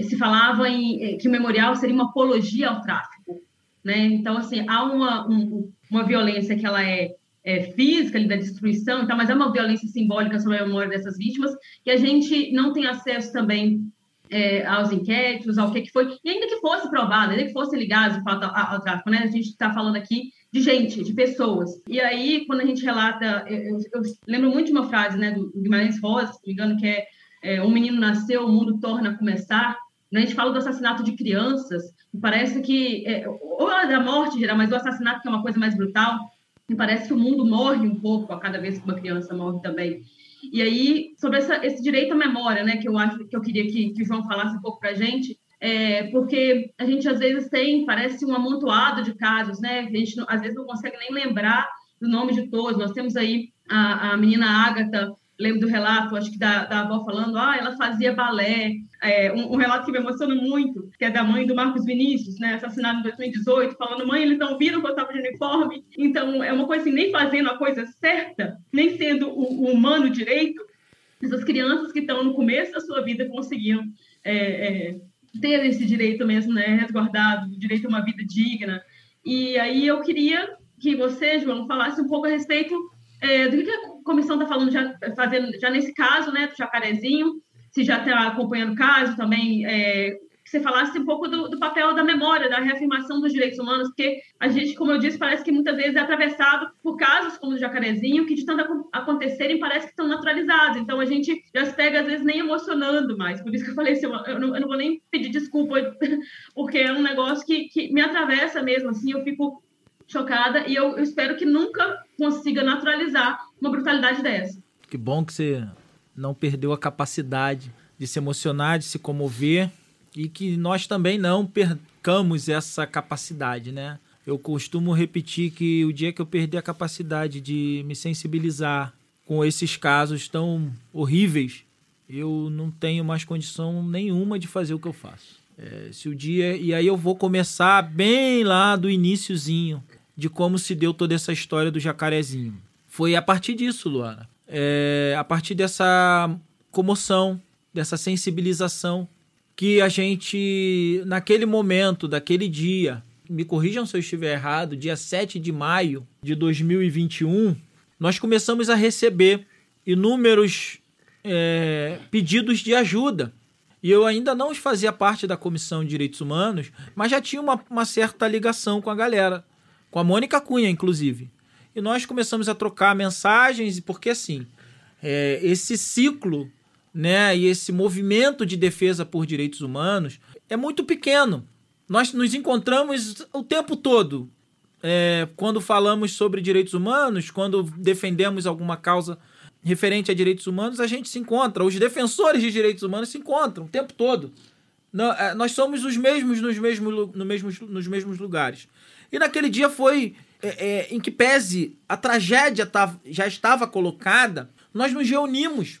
se falava em eh, que o memorial seria uma apologia ao tráfico, né? Então, assim, há uma, um- uma violência que ela é, é física, ali, da destruição, então, mas é uma violência simbólica sobre a memória dessas vítimas, e a gente não tem acesso também é, aos inquéritos, ao que, que foi, e ainda que fosse provado, ainda que fosse ligado ao, ao tráfico, né? A gente está falando aqui de gente, de pessoas. E aí, quando a gente relata, eu, eu- lembro muito de uma frase, né, do Guimarães Rosa, se não me engano, que é, é um menino nasceu, o mundo torna a começar. Né? A gente fala do assassinato de crianças, parece que, é, ou da morte geral, mas o assassinato que é uma coisa mais brutal, me parece que o mundo morre um pouco a cada vez que uma criança morre também. E aí, sobre essa, esse direito à memória, né, que eu acho que eu queria que, que o João falasse um pouco para a gente, é, porque a gente às vezes tem, parece um amontoado de casos, né, a gente às vezes não consegue nem lembrar do nome de todos. Nós temos aí a, a menina Ágata lembro do relato, acho que da, da avó falando, ah, ela fazia balé. É, um, um, relato que me emociona muito, que é da mãe do Marcos Vinícius, né, assassinado em 2018, falando, mãe, eles não viram que eu estava de uniforme. Então, é uma coisa assim, nem fazendo a coisa certa, nem sendo o, o humano direito, essas crianças que estão no começo da sua vida conseguiam é, é, ter esse direito mesmo, né, resguardado, direito a uma vida digna. E aí eu queria que você, João, falasse um pouco a respeito é, do que a comissão está falando já, fazendo já nesse caso, né, do Jacarezinho, se já está acompanhando o caso também, é, que você falasse um pouco do, do, papel da memória, da reafirmação dos direitos humanos, porque a gente, como eu disse, parece que muitas vezes é atravessado por casos como o Jacarezinho, que de tanto acontecerem parece que estão naturalizados. Então a gente já se pega, às vezes, nem emocionando mais. Por isso que eu falei assim, eu não, eu não vou nem pedir desculpa, porque é um negócio que, que me atravessa mesmo, assim, eu fico chocada e eu, eu espero que nunca consiga naturalizar uma brutalidade dessa. Que bom que você não perdeu a capacidade de se emocionar, de se comover e que nós também não percamos essa capacidade, né? Eu costumo repetir que o dia que eu perder a capacidade de me sensibilizar com esses casos tão horríveis, eu não tenho mais condição nenhuma de fazer o que eu faço. É, se o dia e aí eu vou começar bem lá do iníciozinho de como se deu toda essa história do jacarezinho. Foi a partir disso, Luana. É, a partir dessa comoção, dessa sensibilização que a gente, naquele momento, daquele dia, me corrijam se eu estiver errado, dia 7 de maio de 2021, nós começamos a receber inúmeros é, pedidos de ajuda. E eu ainda não fazia parte da Comissão de Direitos Humanos, mas já tinha uma, uma certa ligação com a galera com a Mônica Cunha, inclusive. E nós começamos a trocar mensagens, porque assim, é, esse ciclo né, e esse movimento de defesa por direitos humanos é muito pequeno. Nós nos encontramos o tempo todo. É, quando falamos sobre direitos humanos, quando defendemos alguma causa referente a direitos humanos, a gente se encontra. Os defensores de direitos humanos se encontram o tempo todo. É, nós somos os mesmos nos mesmos, no mesmos, nos mesmos lugares. E naquele dia foi é, é, em que pese a tragédia tava, já estava colocada, nós nos reunimos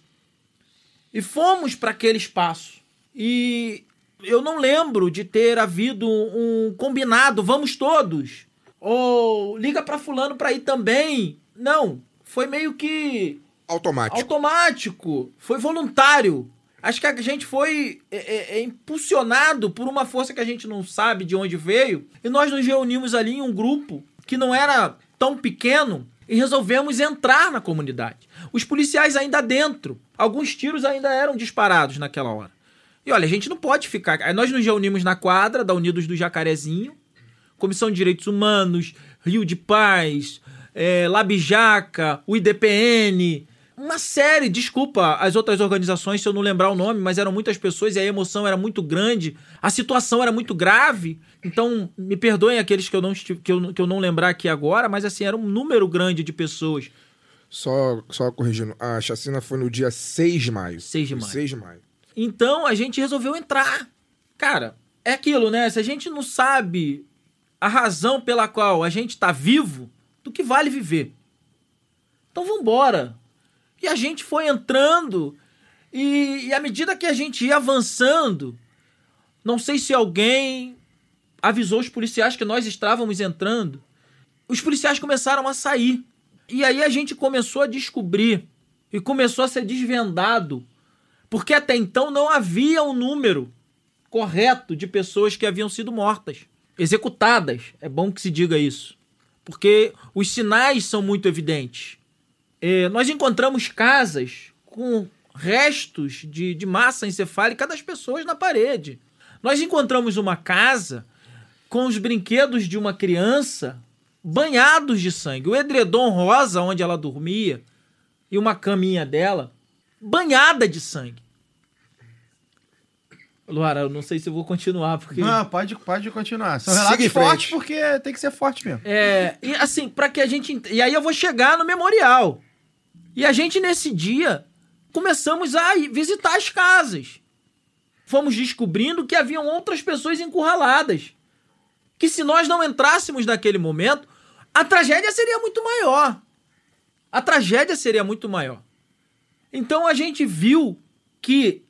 e fomos para aquele espaço. E eu não lembro de ter havido um combinado, vamos todos. Ou liga para fulano para ir também. Não, foi meio que automático. Automático, foi voluntário. Acho que a gente foi é, é, é, impulsionado por uma força que a gente não sabe de onde veio. E nós nos reunimos ali em um grupo que não era tão pequeno e resolvemos entrar na comunidade. Os policiais ainda dentro. Alguns tiros ainda eram disparados naquela hora. E olha, a gente não pode ficar. Aí nós nos reunimos na quadra da Unidos do Jacarezinho, Comissão de Direitos Humanos, Rio de Paz, é, Labijaca, o IDPN, uma série, desculpa as outras organizações se eu não lembrar o nome, mas eram muitas pessoas e a emoção era muito grande, a situação era muito grave. Então, me perdoem aqueles que eu não, que eu, que eu não lembrar aqui agora, mas assim, era um número grande de pessoas. Só, só corrigindo, a chacina foi no dia 6 de maio. 6 de maio. 6 de maio. Então, a gente resolveu entrar. Cara, é aquilo, né? Se a gente não sabe a razão pela qual a gente tá vivo, do que vale viver. Então, vambora e a gente foi entrando. E, e à medida que a gente ia avançando, não sei se alguém avisou os policiais que nós estávamos entrando. Os policiais começaram a sair. E aí a gente começou a descobrir e começou a ser desvendado, porque até então não havia um número correto de pessoas que haviam sido mortas, executadas. É bom que se diga isso, porque os sinais são muito evidentes. É, nós encontramos casas com restos de, de massa encefálica das pessoas na parede. Nós encontramos uma casa com os brinquedos de uma criança banhados de sangue. O edredom rosa onde ela dormia e uma caminha dela banhada de sangue. Luara, eu não sei se eu vou continuar, porque. Não, pode, pode continuar. São relatos fortes porque tem que ser forte mesmo. É, e assim, para que a gente. E aí eu vou chegar no memorial. E a gente, nesse dia, começamos a visitar as casas. Fomos descobrindo que haviam outras pessoas encurraladas. Que se nós não entrássemos naquele momento, a tragédia seria muito maior. A tragédia seria muito maior. Então a gente viu que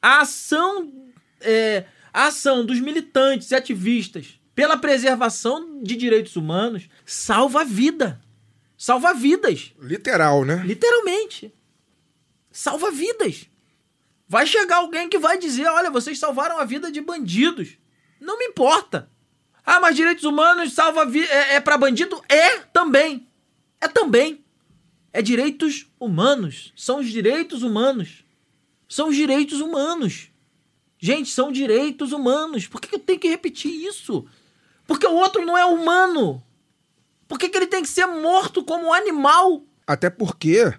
a ação, é, a ação dos militantes e ativistas pela preservação de direitos humanos salva a vida. Salva vidas. Literal, né? Literalmente. Salva vidas. Vai chegar alguém que vai dizer: olha, vocês salvaram a vida de bandidos. Não me importa. Ah, mas direitos humanos salva é, é para bandido? É também. É também. É direitos humanos. São os direitos humanos. São os direitos humanos. Gente, são direitos humanos. Por que eu tenho que repetir isso? Porque o outro não é humano. Por que, que ele tem que ser morto como um animal? Até porque,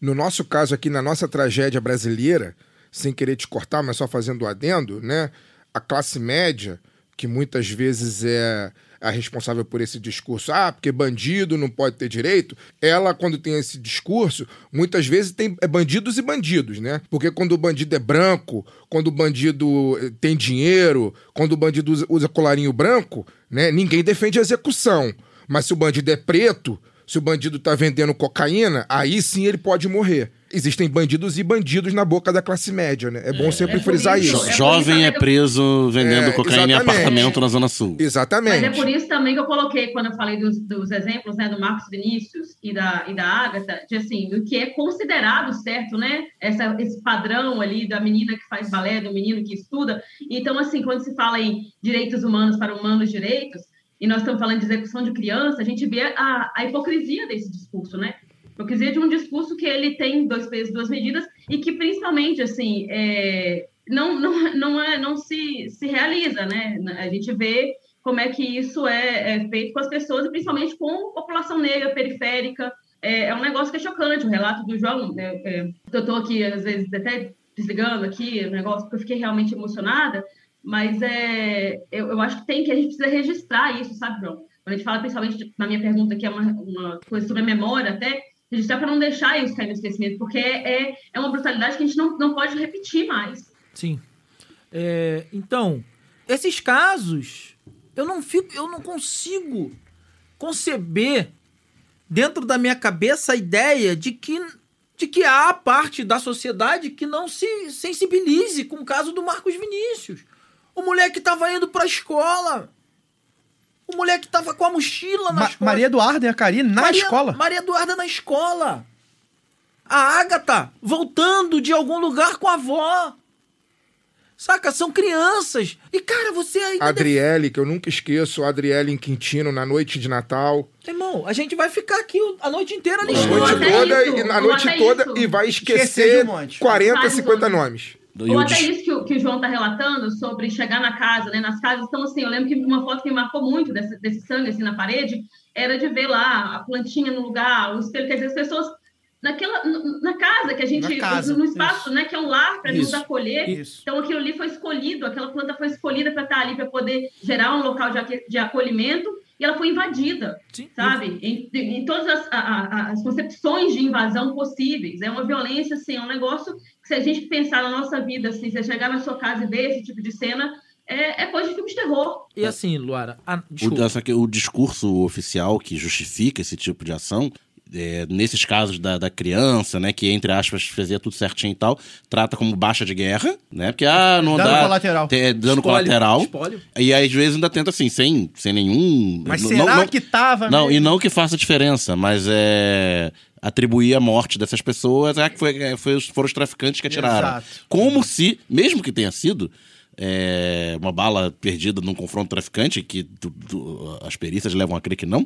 no nosso caso aqui, na nossa tragédia brasileira, sem querer te cortar, mas só fazendo o adendo, né? A classe média, que muitas vezes é a responsável por esse discurso, ah, porque bandido não pode ter direito, ela, quando tem esse discurso, muitas vezes tem é bandidos e bandidos, né? Porque quando o bandido é branco, quando o bandido eh, tem dinheiro, quando o bandido usa, colarinho branco, né? Ninguém defende a execução. Mas se o bandido é preto, se o bandido tá vendendo cocaína, aí sim ele pode morrer. Existem bandidos e bandidos na boca da classe média, né? É bom sempre é frisar isso. isso. É Jovem é preso vendendo É, cocaína em exatamente. apartamento na Zona Sul. Exatamente. Mas é por isso também que eu coloquei, quando eu falei dos, dos exemplos, né, do Marcos Vinícius e da, e da Agatha, de assim, do que é considerado certo, né? Essa, esse padrão ali da menina que faz balé, do menino que estuda. Então, assim, quando se fala em direitos humanos para humanos direitos, e nós estamos falando de execução de criança, a gente vê a, a hipocrisia desse discurso, né? Hipocrisia de um discurso que ele tem dois pesos, duas medidas, e que principalmente, assim, é, não, não, não, é, não se, se realiza, né? A gente vê como é que isso é, é feito com as pessoas, e principalmente com a população negra, periférica. É, é um negócio que é chocante, o relato do João. Né? É, eu estou aqui, às vezes, até desligando aqui o negócio, porque eu fiquei realmente emocionada, mas é, eu, eu acho que tem que a gente precisa registrar isso, sabe, João? Quando a gente fala, principalmente na minha pergunta, que é uma, uma coisa sobre a memória até, registrar para não deixar isso cair no esquecimento, porque é, é uma brutalidade que a gente não, não pode repetir mais. Sim. É, então, esses casos, eu não fico, eu não consigo conceber dentro da minha cabeça a ideia de que de que há parte da sociedade que não se sensibilize com o caso do Marcos Vinícius. O moleque tava indo pra escola. O moleque tava com a mochila na Ma- escola. Maria Eduarda e a Karine na Maria- escola. Maria Eduarda na escola. A Agatha voltando de algum lugar com a avó. Saca? São crianças. E, cara, você ainda. Adriele, que eu nunca esqueço, a Adriele em Quintino, na noite de Natal. Irmão, a gente vai ficar aqui a noite inteira A listando. noite até toda, e, na ou noite toda isso. e vai Esquecer esquecer um monte. 40, Vários 50 nomes. nomes. Ou o até isso que, o- que o João está relatando sobre chegar na casa, né? Nas casas. Então, assim, eu lembro que uma foto que me marcou muito desse, desse sangue assim, na parede era de ver lá a plantinha no lugar, o espelho, quer dizer, as pessoas naquela, na casa que a gente, Na casa, no espaço, isso. né? Que é um lar para nos acolher. Isso. Então, aquilo ali foi escolhido, aquela planta foi escolhida para estar ali, para poder gerar um local de, de acolhimento, e ela foi invadida Sim. sabe? Em, em todas as, a- a- as concepções de invasão possíveis. É uma violência, assim, é um negócio que se a gente pensar na nossa vida, assim, você chegar na sua casa e ver esse tipo de cena, é, é coisa de filme de terror. E assim, Luara, a, O, essa que- o discurso oficial que justifica esse tipo de ação, é, nesses casos da, da criança, né, que entre aspas fazia tudo certinho e tal, trata como baixa de guerra, né? Porque ah, não Dano dá colateral. Tem, é, dano Espólio, colateral. espólio. E aí, às vezes ainda tenta assim, sem, sem nenhum. Mas não- será não- que tava Não, e mesmo? não que faça diferença, mas é atribuir a morte dessas pessoas é que foi, é, foi foram os traficantes que atiraram. Exato. Como se, mesmo que tenha sido é, uma bala perdida num confronto traficante, que tu- tu- as perícias levam a crer que não,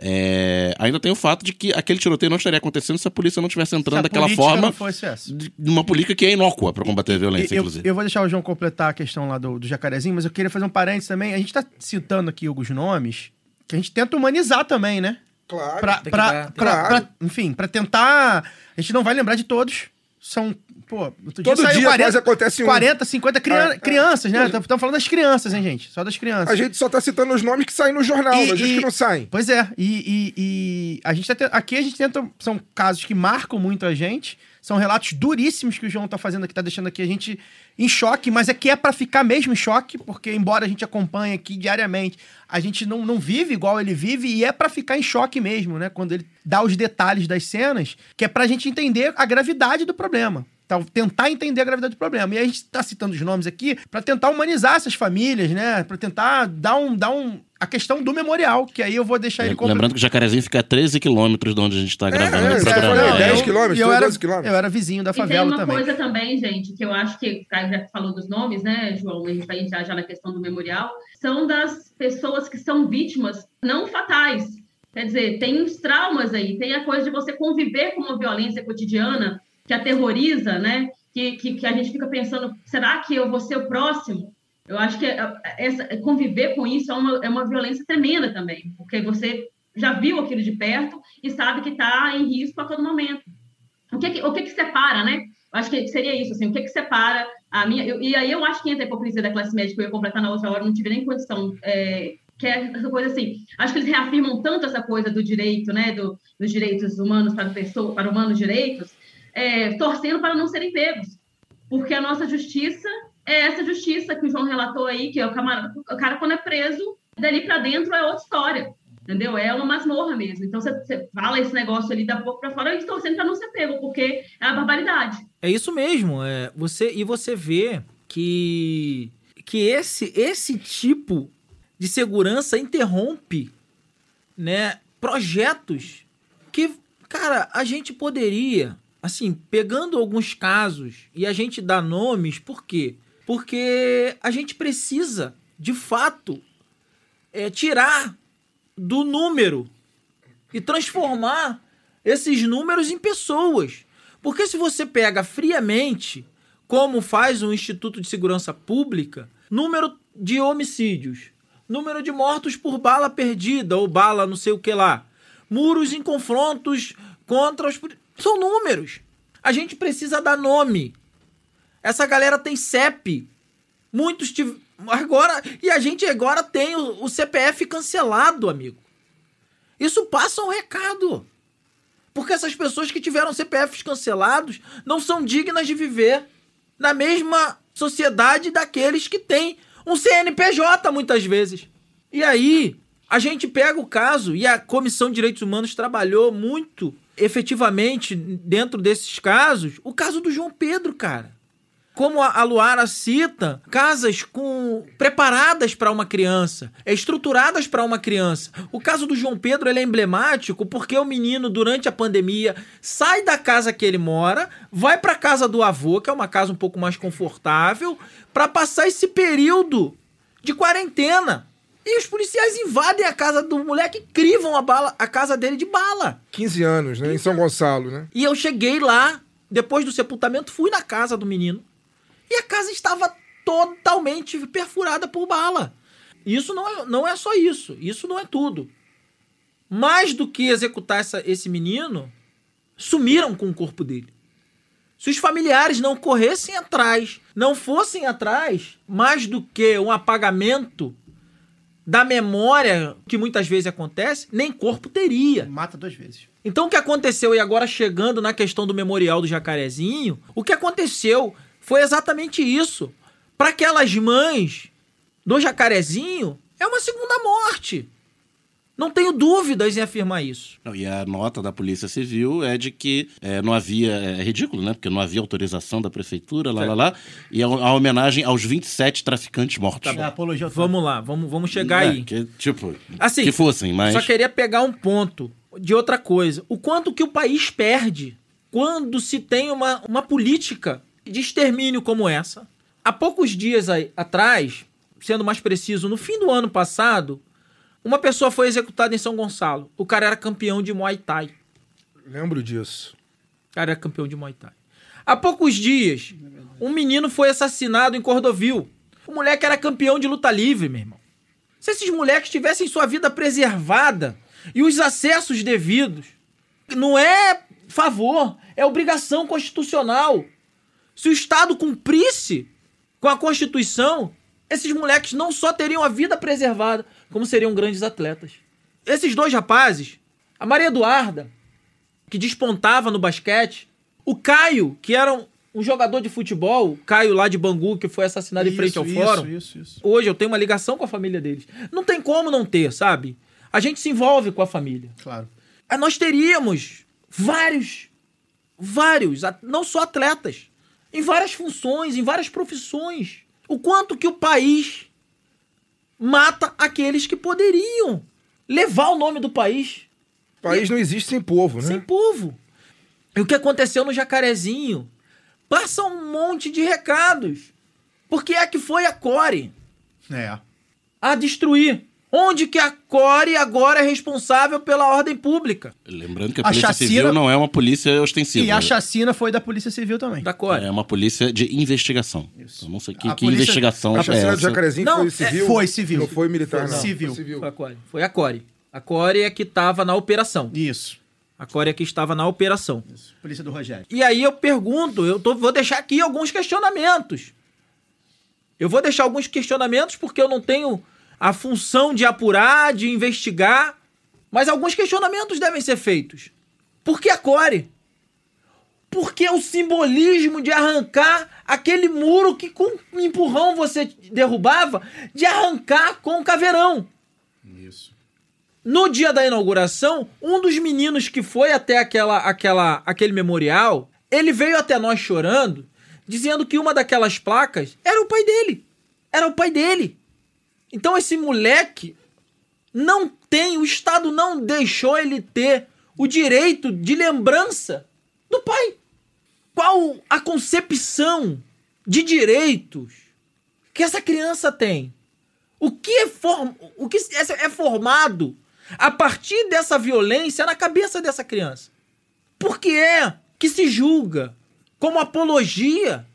é, ainda tem o fato de que aquele tiroteio não estaria acontecendo se a polícia não estivesse Se a entrando daquela forma não fosse essa. de de uma política que é inócua para combater a violência, Eu, inclusive. eu vou deixar o João completar a questão lá do, do jacarezinho, mas eu queria fazer um parênteses também. A gente tá citando aqui alguns nomes que a gente tenta humanizar também, né? Claro. Pra, pra, dar- pra- claro. pra- enfim, pra tentar. A gente não vai lembrar de todos. São, pô, outro Todo saiu dia quase acontece um. 40, 50 crian- É, é. crianças, né? Estamos falando das crianças, hein, gente? Só das crianças. A gente só tá citando os nomes que saem no jornal, E- mas os que não saem. Pois é, e, e- e a gente tá te- aqui a gente tenta. São casos que marcam muito a gente. São relatos duríssimos que o João tá fazendo aqui, tá deixando aqui a gente em choque, mas é que é para ficar mesmo em choque, porque embora a gente acompanhe aqui diariamente, a gente não, não vive igual ele vive e é para ficar em choque mesmo, né? Quando ele dá os detalhes das cenas, que é pra gente entender a gravidade do problema. Tá, tentar entender a gravidade do problema. E a gente tá citando os nomes aqui para tentar humanizar essas famílias, né? Para tentar dar um, dar um. A questão do memorial, que aí eu vou deixar ele completar. Lembrando que o Jacarezinho fica a 13 quilômetros de onde a gente tá gravando é, o você programa. falou, É, 10 eu- quilômetros, e eu foi era, 12 quilômetros. eu era vizinho da E tem favela uma também. coisa também, gente, que eu acho que o Caio já falou dos nomes, né, João? A gente vai entrar já na questão do memorial. São das pessoas que são vítimas não fatais. Quer dizer, tem uns traumas aí, tem a coisa de você conviver com uma violência cotidiana que aterroriza, né? Que, que, que a gente fica pensando, será que eu vou ser o próximo? Eu acho que é- essa, conviver com isso é uma, é uma violência tremenda também, porque você já viu aquilo de perto e sabe que está em risco a todo momento. O que, o que, que separa, né? Eu acho que seria isso, assim, o que, que separa a minha. eu- e aí eu acho que entra a hipocrisia da classe média, eu ia completar na outra hora, não tive nem condição. é, que é essa coisa assim, acho que eles reafirmam tanto essa coisa do direito, né, do, dos direitos humanos para, pessoa, para humanos direitos, é, torcendo para não serem pegos. Porque a nossa justiça é essa justiça que o João relatou aí, que é o, camarada, o cara, quando é preso, dali para dentro é outra história. Entendeu? É uma masmorra mesmo. Então você, fala esse negócio ali da boca para fora e torcendo para não ser pego, porque é a barbaridade. É isso mesmo. É, você, e você vê que, que esse, esse tipo de segurança interrompe né, projetos que, cara, a gente poderia, assim, pegando alguns casos e a gente dá nomes, por quê? Porque a gente precisa, de fato, é, tirar do número e transformar esses números em pessoas. Porque se você pega friamente, como faz o Instituto de Segurança Pública, número de homicídios, número de mortos por bala perdida ou bala não sei o que lá, muros em confrontos contra os. São números. A gente precisa dar nome. Essa galera tem CEP. Muitos tiv... agora e a gente agora tem o, o CPF cancelado, amigo. Isso passa um recado. Porque essas pessoas que tiveram CPFs cancelados não são dignas de viver na mesma sociedade daqueles que têm um CNPJ muitas vezes. E aí, a gente pega o caso e a Comissão de Direitos Humanos trabalhou muito efetivamente dentro desses casos, o caso do João Pedro, cara como a a Luara cita, casas com preparadas para uma criança, estruturadas para uma criança. O caso do João Pedro é emblemático porque o menino durante a pandemia sai da casa que ele mora, vai para casa do avô, que é uma casa um pouco mais confortável, para passar esse período de quarentena. E os policiais invadem a casa do moleque e crivam a bala, a casa dele de bala. 15 anos, né? Em São Gonçalo, né? E eu cheguei lá, depois do sepultamento, fui na casa do menino. E a casa estava totalmente perfurada por bala. Isso não é, não é só isso. Isso não é tudo. Mais do que executar essa- esse menino, sumiram com o corpo dele. Se os familiares não corressem atrás, não fossem atrás, mais do que um apagamento da memória, que muitas vezes acontece, nem corpo teria. Mata duas vezes. Então o que aconteceu, e agora chegando na questão do memorial do Jacarezinho, o que aconteceu foi exatamente isso. Para aquelas mães do Jacarezinho, é uma segunda morte. Não tenho dúvidas em afirmar isso. Não, e a nota da Polícia Civil é de que é, não havia. É ridículo, né? Porque não havia autorização da prefeitura, lá, lá, lá. E a, a homenagem aos 27 traficantes mortos. É, apologia Vamos lá, vamos, vamos chegar É, aí. Que, tipo, Assim, que fossem, mas. Só queria pegar um ponto de outra coisa. O quanto que o país perde quando se tem uma, uma política de extermínio como essa. Há poucos dias aí, atrás, sendo mais preciso, no fim do ano passado, uma pessoa foi executada em São Gonçalo. O cara era campeão de Muay Thai. Lembro disso. O cara era campeão de Muay Thai. Há poucos dias, um menino foi assassinado em Cordovil. O moleque era campeão de luta livre, meu irmão. Se esses moleques tivessem sua vida preservada e os acessos devidos, não é favor, é obrigação constitucional. Se o Estado cumprisse com a Constituição, esses moleques não só teriam a vida preservada, como seriam grandes atletas. Esses dois rapazes, a Maria Eduarda, que despontava no basquete, O Caio, que era um, um jogador de futebol, Caio lá de Bangu, que foi assassinado em frente ao Isso, fórum. Isso, isso, Hoje eu tenho uma ligação com a família deles. Não tem como não ter, sabe? A gente se envolve com a família. Claro. Aí nós teríamos vários, vários, não só atletas, em várias funções, em várias profissões. O quanto que o país mata aqueles que poderiam levar o nome do país O país não existe sem povo, né? sem povo. E o que aconteceu no Jacarezinho? Passa um monte de recados. Porque é que foi a Core É. a destruir. Onde que a Core agora é responsável pela ordem pública Lembrando que a A Polícia chacina- Civil não é uma polícia ostensiva. E a chacina foi da Polícia Civil também. da Core? É uma polícia de investigação. Eu não sei que, A que polícia- investigação A é chacina do essa. Jacarezinho Não, foi é- civil? foi civil. Não foi militar, Foi não. civil. Foi Foi a Core. Foi a Core. A Core é que estava na operação. Isso. A Core é que estava na operação. Isso. Polícia do Rogério. E aí eu pergunto, eu tô- vou deixar aqui alguns questionamentos. Eu vou deixar alguns questionamentos porque eu não tenho a função de apurar, de investigar, mas alguns questionamentos devem ser feitos. Por que a Core? Por que o simbolismo de arrancar aquele muro que com um empurrão você derrubava, de arrancar com o caveirão? Isso. No dia da inauguração, um dos meninos que foi até aquela, aquela, aquele memorial, ele veio até nós chorando, dizendo que uma daquelas placas era o pai dele. Era o pai dele. Então esse moleque não tem, o Estado não deixou ele ter o direito de lembrança do pai. Qual a concepção de direitos que essa criança tem? O que é, form... o que é formado a partir dessa violência na cabeça dessa criança? Por que é que se julga como apologia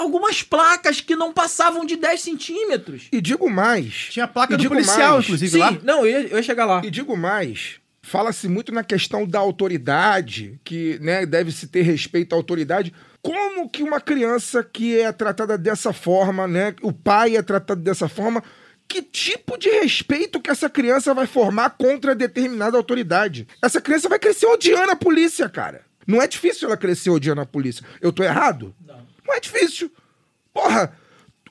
algumas placas que não passavam de 10 centímetros? E digo mais. Tinha placa do digo policial, mais. inclusive, Sim, lá. não, eu ia, eu ia chegar lá. E digo mais, fala-se muito na questão da autoridade, que né, deve se ter respeito à autoridade. Como que uma criança que é tratada dessa forma, né, o pai é tratado dessa forma, que tipo de respeito que essa criança vai formar contra determinada autoridade? Essa criança vai crescer odiando a polícia, cara. Não é difícil ela crescer odiando a polícia. Eu tô errado? Não. Não é difícil. Porra.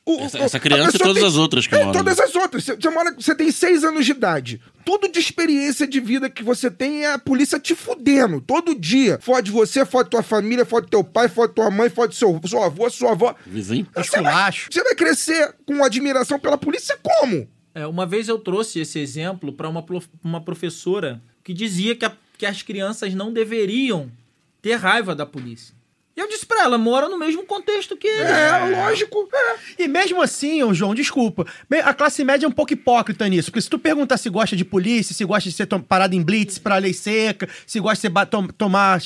o- Essa- essa criança e todas as outras que é, moram, Todas né? as outras. Você, você mora, você tem seis anos de idade. Tudo de experiência de vida que você tem é a polícia te fudendo. Todo dia. Fode você, fode tua família, fode teu pai, fode tua mãe, fode seu, seu avô, sua avó. Vizinho? Você vai, Esculacho. você vai crescer com admiração pela polícia como? É, uma vez eu trouxe esse exemplo para uma, prof- uma professora que dizia que, a- que as crianças não deveriam ter raiva da polícia. E eu disse pra ela, mora no mesmo contexto que eles. É, lógico. É. E mesmo assim, ô João, desculpa, a classe média é um pouco hipócrita nisso, porque se tu perguntar se gosta de polícia, se gosta de ser parado em blitz pra lei seca, se gosta de ser tom- tomar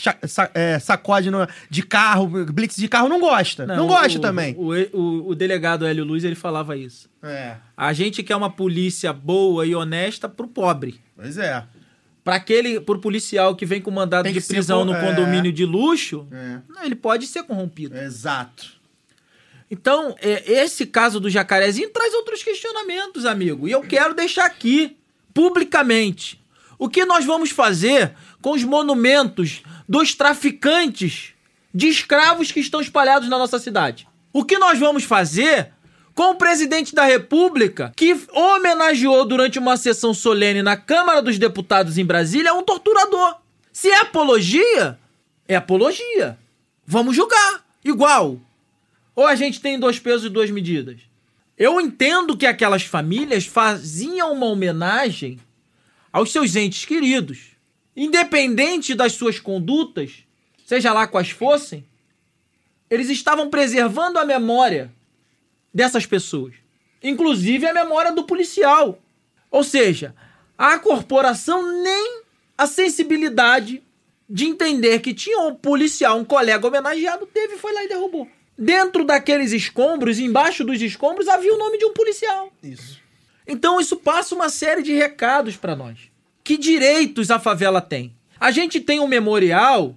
é, sacode no- de carro, blitz de carro, não gosta. Não, gosta o- também. O, o, o delegado Hélio Luz, ele falava isso. É, A gente quer uma polícia boa e honesta pro pobre. pois é. Pra aquele, pro policial que vem com mandado de ser prisão co- no é. condomínio de luxo, É. ele pode ser corrompido. Exato. Então, é, esse caso do jacarezinho traz outros questionamentos, amigo. E eu quero deixar aqui, publicamente, o que nós vamos fazer com os monumentos dos traficantes de escravos que estão espalhados na nossa cidade. O que nós vamos fazer com o presidente da República que homenageou durante uma sessão solene na Câmara dos Deputados em Brasília um torturador. Se é apologia, é apologia. Vamos julgar. Igual. Ou a gente tem dois pesos e duas medidas? Eu entendo que aquelas famílias faziam uma homenagem aos seus entes queridos. Independente das suas condutas, seja lá quais fossem, eles estavam preservando a memória dessas pessoas. Inclusive a memória do policial. Ou seja, a corporação nem a sensibilidade de entender que tinha um policial, um colega homenageado, teve, foi lá e derrubou. Dentro daqueles escombros, embaixo dos escombros, havia o nome de um policial. Isso. Então isso passa uma série de recados para nós. Que direitos a favela tem? A gente tem um memorial,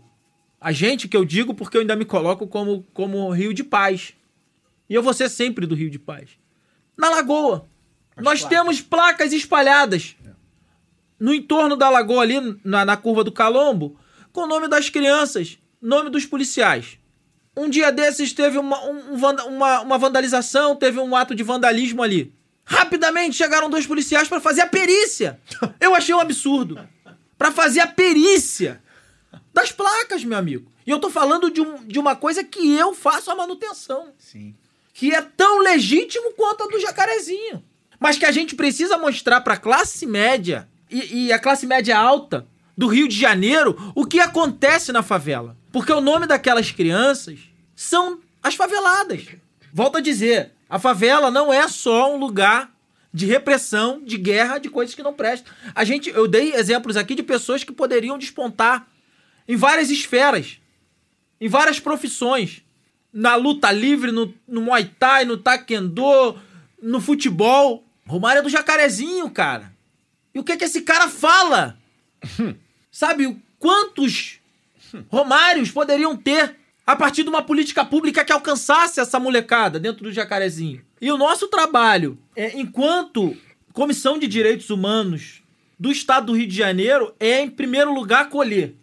a gente que eu digo porque eu ainda me coloco como, como Rio de Paz. E eu vou ser sempre do Rio de Paz. Na Lagoa. nós temos placas espalhadas no entorno da lagoa ali, na, na curva do Calombo, com o nome das crianças nome dos policiais. Um dia desses teve uma, um- um uma, uma vandalização, teve um ato de vandalismo ali. Rapidamente chegaram dois policiais pra fazer a perícia. Eu achei um absurdo. Pra fazer a perícia das placas, meu amigo. E eu tô falando de, um- de uma coisa que eu faço a manutenção. Sim. Que é tão legítimo quanto a do jacarezinho. Mas que a gente precisa mostrar pra classe média e, e a classe média alta do Rio de Janeiro o que acontece na favela. Porque o nome daquelas crianças são as faveladas. Volto a dizer, a favela não é só um lugar de repressão, de guerra, de coisas que não prestam. A gente, eu dei exemplos aqui de pessoas que poderiam despontar em várias esferas, em várias profissões, na luta livre, no, no Muay Thai, no Taekwondo, no futebol. Romário é do Jacarezinho, cara. E o que que esse cara fala? Sabe quantos Romários poderiam ter a partir de uma política pública que alcançasse essa molecada dentro do Jacarezinho? E o nosso trabalho, é, enquanto Comissão de Direitos Humanos do Estado do Rio de Janeiro, é, em primeiro lugar, acolher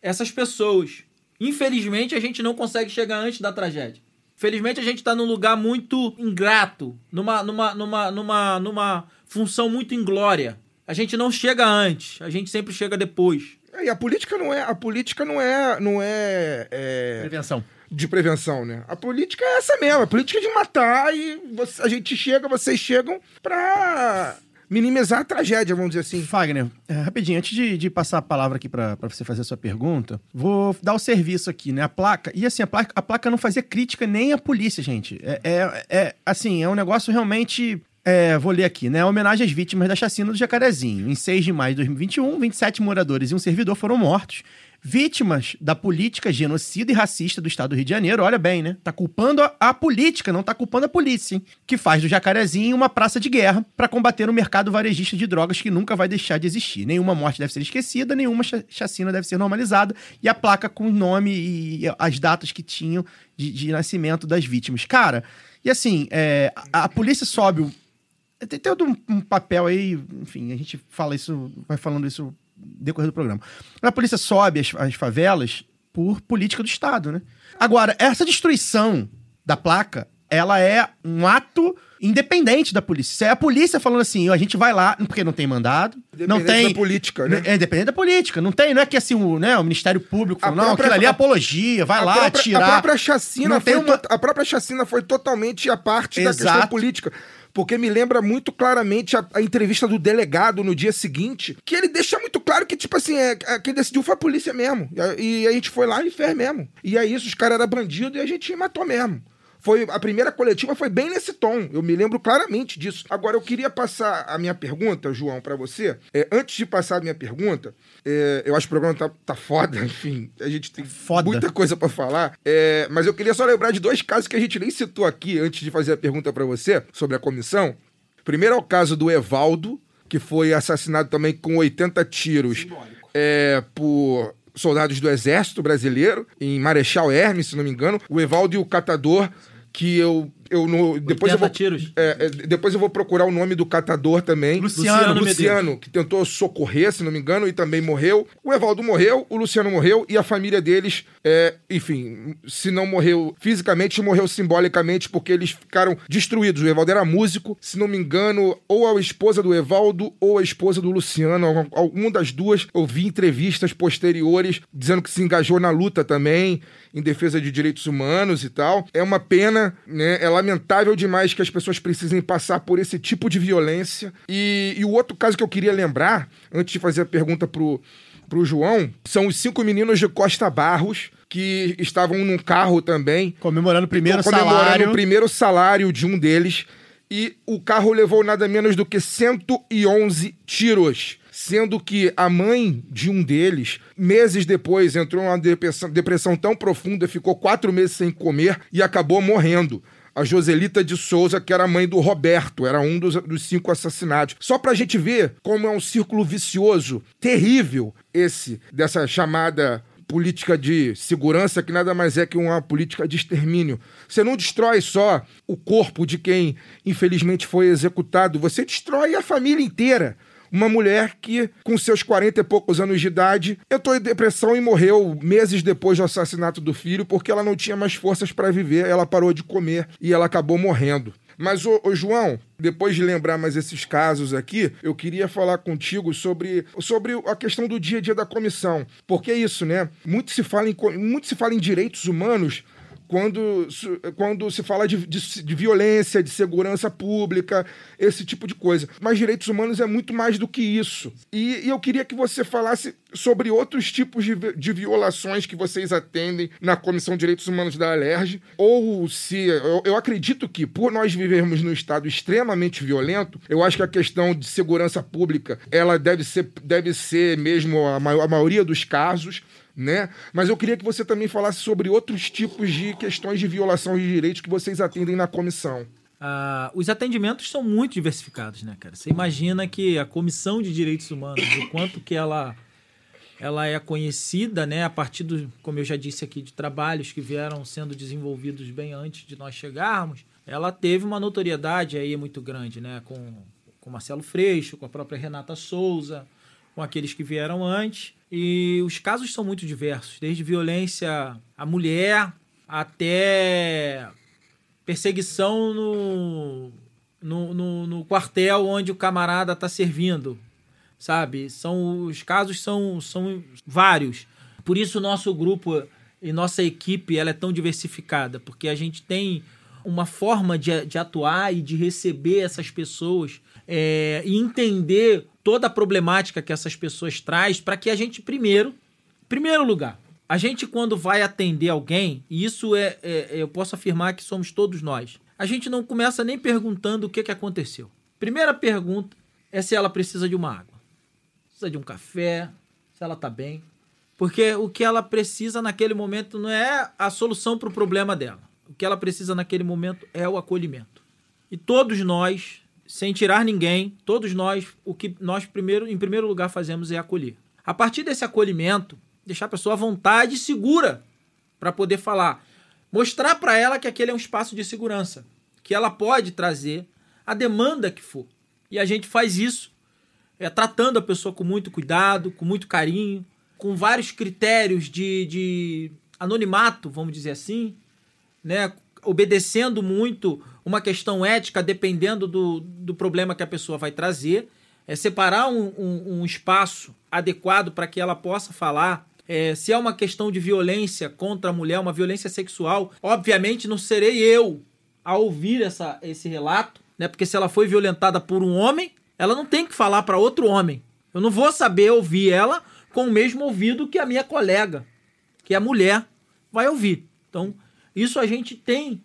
essas pessoas. Infelizmente, a gente não consegue chegar antes da tragédia. Felizmente, a gente está num lugar muito ingrato, numa, numa, numa, numa, numa função muito inglória. A gente não chega antes, a gente sempre chega depois. E a política não é. A política não é. Não é, é Prevenção. de prevenção, né? A política é essa mesmo. A política é de matar e você- a gente chega, vocês chegam pra minimizar a tragédia, vamos dizer assim. Fagner, é, rapidinho, antes de, de passar a palavra aqui pra você fazer a sua pergunta, vou dar o serviço aqui, né? A placa. E assim, a placa, a placa não fazia crítica nem à polícia, gente. É, é, é, assim, é um negócio realmente. é, vou ler aqui, né? Homenagem às vítimas da chacina do Jacarezinho. Em 6 de maio de 2021, 27 moradores e um servidor foram mortos. Vítimas da política genocida e racista do estado do Rio de Janeiro, olha bem, né? Tá culpando a, a política, não tá culpando a polícia, hein? Que faz do Jacarezinho uma praça de guerra para combater o mercado varejista de drogas que nunca vai deixar de existir. Nenhuma morte deve ser esquecida, nenhuma cha- chacina deve ser normalizada e a placa com o nome e as datas que tinham de, de nascimento das vítimas. Cara, e assim, é, a, a polícia sobe o, tem todo um, papel aí, enfim, a gente fala isso, vai falando isso decorrer do programa. A polícia sobe as, as favelas por política do Estado, né? Agora, essa destruição da placa, ela é um ato independente da polícia. Isso é a polícia falando assim, a gente vai lá, porque não tem mandado, não tem... da política, né? É independente da política, não tem, não é que assim, o, né, o Ministério Público falou, não, própria- aquilo ali é apologia, vai lá própria, tirar... A própria chacina Não foi uma- a própria chacina foi totalmente a parte da questão Exato. política. Porque me lembra muito claramente a, a entrevista do delegado no dia seguinte, que ele deixa muito claro que, tipo assim, é, é, quem decidiu foi a polícia mesmo. E a, e a gente foi lá e fez mesmo. E é isso, os caras eram bandidos e a gente matou mesmo. Foi, a primeira coletiva foi bem nesse tom. Eu me lembro claramente disso. Agora, eu queria passar a minha pergunta, João, pra você. É, antes de passar a minha pergunta, é, eu acho que o programa tá, tá foda, enfim. A gente tem Foda. muita coisa pra falar. É, mas eu queria só lembrar de dois casos que a gente nem citou aqui antes de fazer a pergunta pra você sobre a comissão. Primeiro é o caso do Evaldo, que foi assassinado também com 80 tiros é, por soldados do Exército Brasileiro, em Marechal Hermes, se não me engano. O Evaldo e o Catador, que eu. Eu no, depois eu 80 vou, tiros. é, é, depois eu vou procurar o nome do catador também. Luciano Luciano, que tentou socorrer, se não me engano, e também morreu. O Evaldo morreu, o Luciano morreu, e a família deles, é, enfim, se não morreu fisicamente, morreu simbolicamente, porque eles ficaram destruídos. O Evaldo era músico, se não me engano, ou a esposa do Evaldo ou a esposa do Luciano, algum- alguma das duas. Eu vi entrevistas posteriores dizendo que se engajou na luta também, em defesa de direitos humanos e tal. É uma pena, né? É lamentável demais que as pessoas precisem passar por esse tipo de violência. E, e o outro caso que eu queria lembrar, antes de fazer a pergunta pro, pro João, são os cinco meninos de Costa Barros que estavam num carro também. Comemorando o primeiro comemorando salário. o primeiro salário de um deles. E o carro levou nada menos do que 111 tiros. Sendo que a mãe de um deles, meses depois, entrou numa depressão, depressão tão profunda, ficou quatro meses sem comer e acabou morrendo. A Joselita de Souza, que era a mãe do Roberto, era um dos, dos cinco assassinatos. Só pra gente ver como é um círculo vicioso, terrível, esse, dessa chamada política de segurança que nada mais é que uma política de extermínio. Você não destrói só o corpo de quem infelizmente foi executado, você destrói a família inteira. Uma mulher que, com seus 40 e poucos anos de idade, entrou em depressão e morreu meses depois do assassinato do filho, porque ela não tinha mais forças para viver, ela parou de comer e ela acabou morrendo. Mas, ô, ô, João, depois de lembrar mais esses casos aqui, eu queria falar contigo sobre, sobre a questão do dia a dia da comissão. Porque é isso, né? Muito se fala em, muito se fala em direitos humanos quando, quando se fala de, de, de violência, de segurança pública, esse tipo de coisa. Mas direitos humanos é muito mais do que isso. E, e eu queria que você falasse sobre outros tipos de, de violações que vocês atendem na Comissão de Direitos Humanos da Alerj, ou se. Eu, eu acredito que, por nós vivermos num estado extremamente violento, eu acho que a questão de segurança pública ela deve ser, deve ser mesmo a, maior- a maioria dos casos né? Mas eu queria que você também falasse sobre outros tipos de questões de violação de direitos que vocês atendem na comissão. Ah, os atendimentos são muito diversificados, né, cara? Você imagina que a Comissão de Direitos Humanos, o quanto que ela, ela é conhecida, né, a partir do, como eu já disse aqui, de trabalhos que vieram sendo desenvolvidos bem antes de nós chegarmos, ela teve uma notoriedade aí muito grande, né, com, com Marcelo Freixo, com a própria Renata Souza, com aqueles que vieram antes. E os casos são muito diversos, desde violência à mulher até perseguição no, no, no, no quartel onde o camarada está servindo, sabe? São os casos são, são vários. Por isso nosso grupo e nossa equipe ela é tão diversificada, porque a gente tem uma forma de, de atuar e de receber essas pessoas é, e entender toda a problemática que essas pessoas traz para que a gente primeiro, primeiro lugar, a gente quando vai atender alguém, e isso é, é- eu posso afirmar que somos todos nós, a gente não começa nem perguntando o que, que aconteceu. Primeira pergunta é se ela precisa de uma água, precisa de um café, se ela tá bem, porque o que ela precisa naquele momento não é a solução para o problema dela. O que ela precisa naquele momento é o acolhimento. E todos nós, sem tirar ninguém, todos nós, o que nós primeiro, em primeiro lugar fazemos é acolher. A partir desse acolhimento, deixar a pessoa à vontade e segura para poder falar, mostrar para ela que aquele é um espaço de segurança, que ela pode trazer a demanda que for. E a gente faz isso é, tratando a pessoa com muito cuidado, com muito carinho, com vários critérios de, de anonimato, vamos dizer assim, né? Obedecendo muito uma questão ética, dependendo do, do problema que a pessoa vai trazer, é separar um, um- um espaço adequado para que ela possa falar. É, se é uma questão de violência contra a mulher, uma violência sexual, obviamente não serei eu a ouvir essa, esse relato, né? Porque se ela foi violentada por um homem, ela não tem que falar para outro homem. Eu não vou saber ouvir ela com o mesmo ouvido que a minha colega, que a mulher vai ouvir. Então, isso a gente tem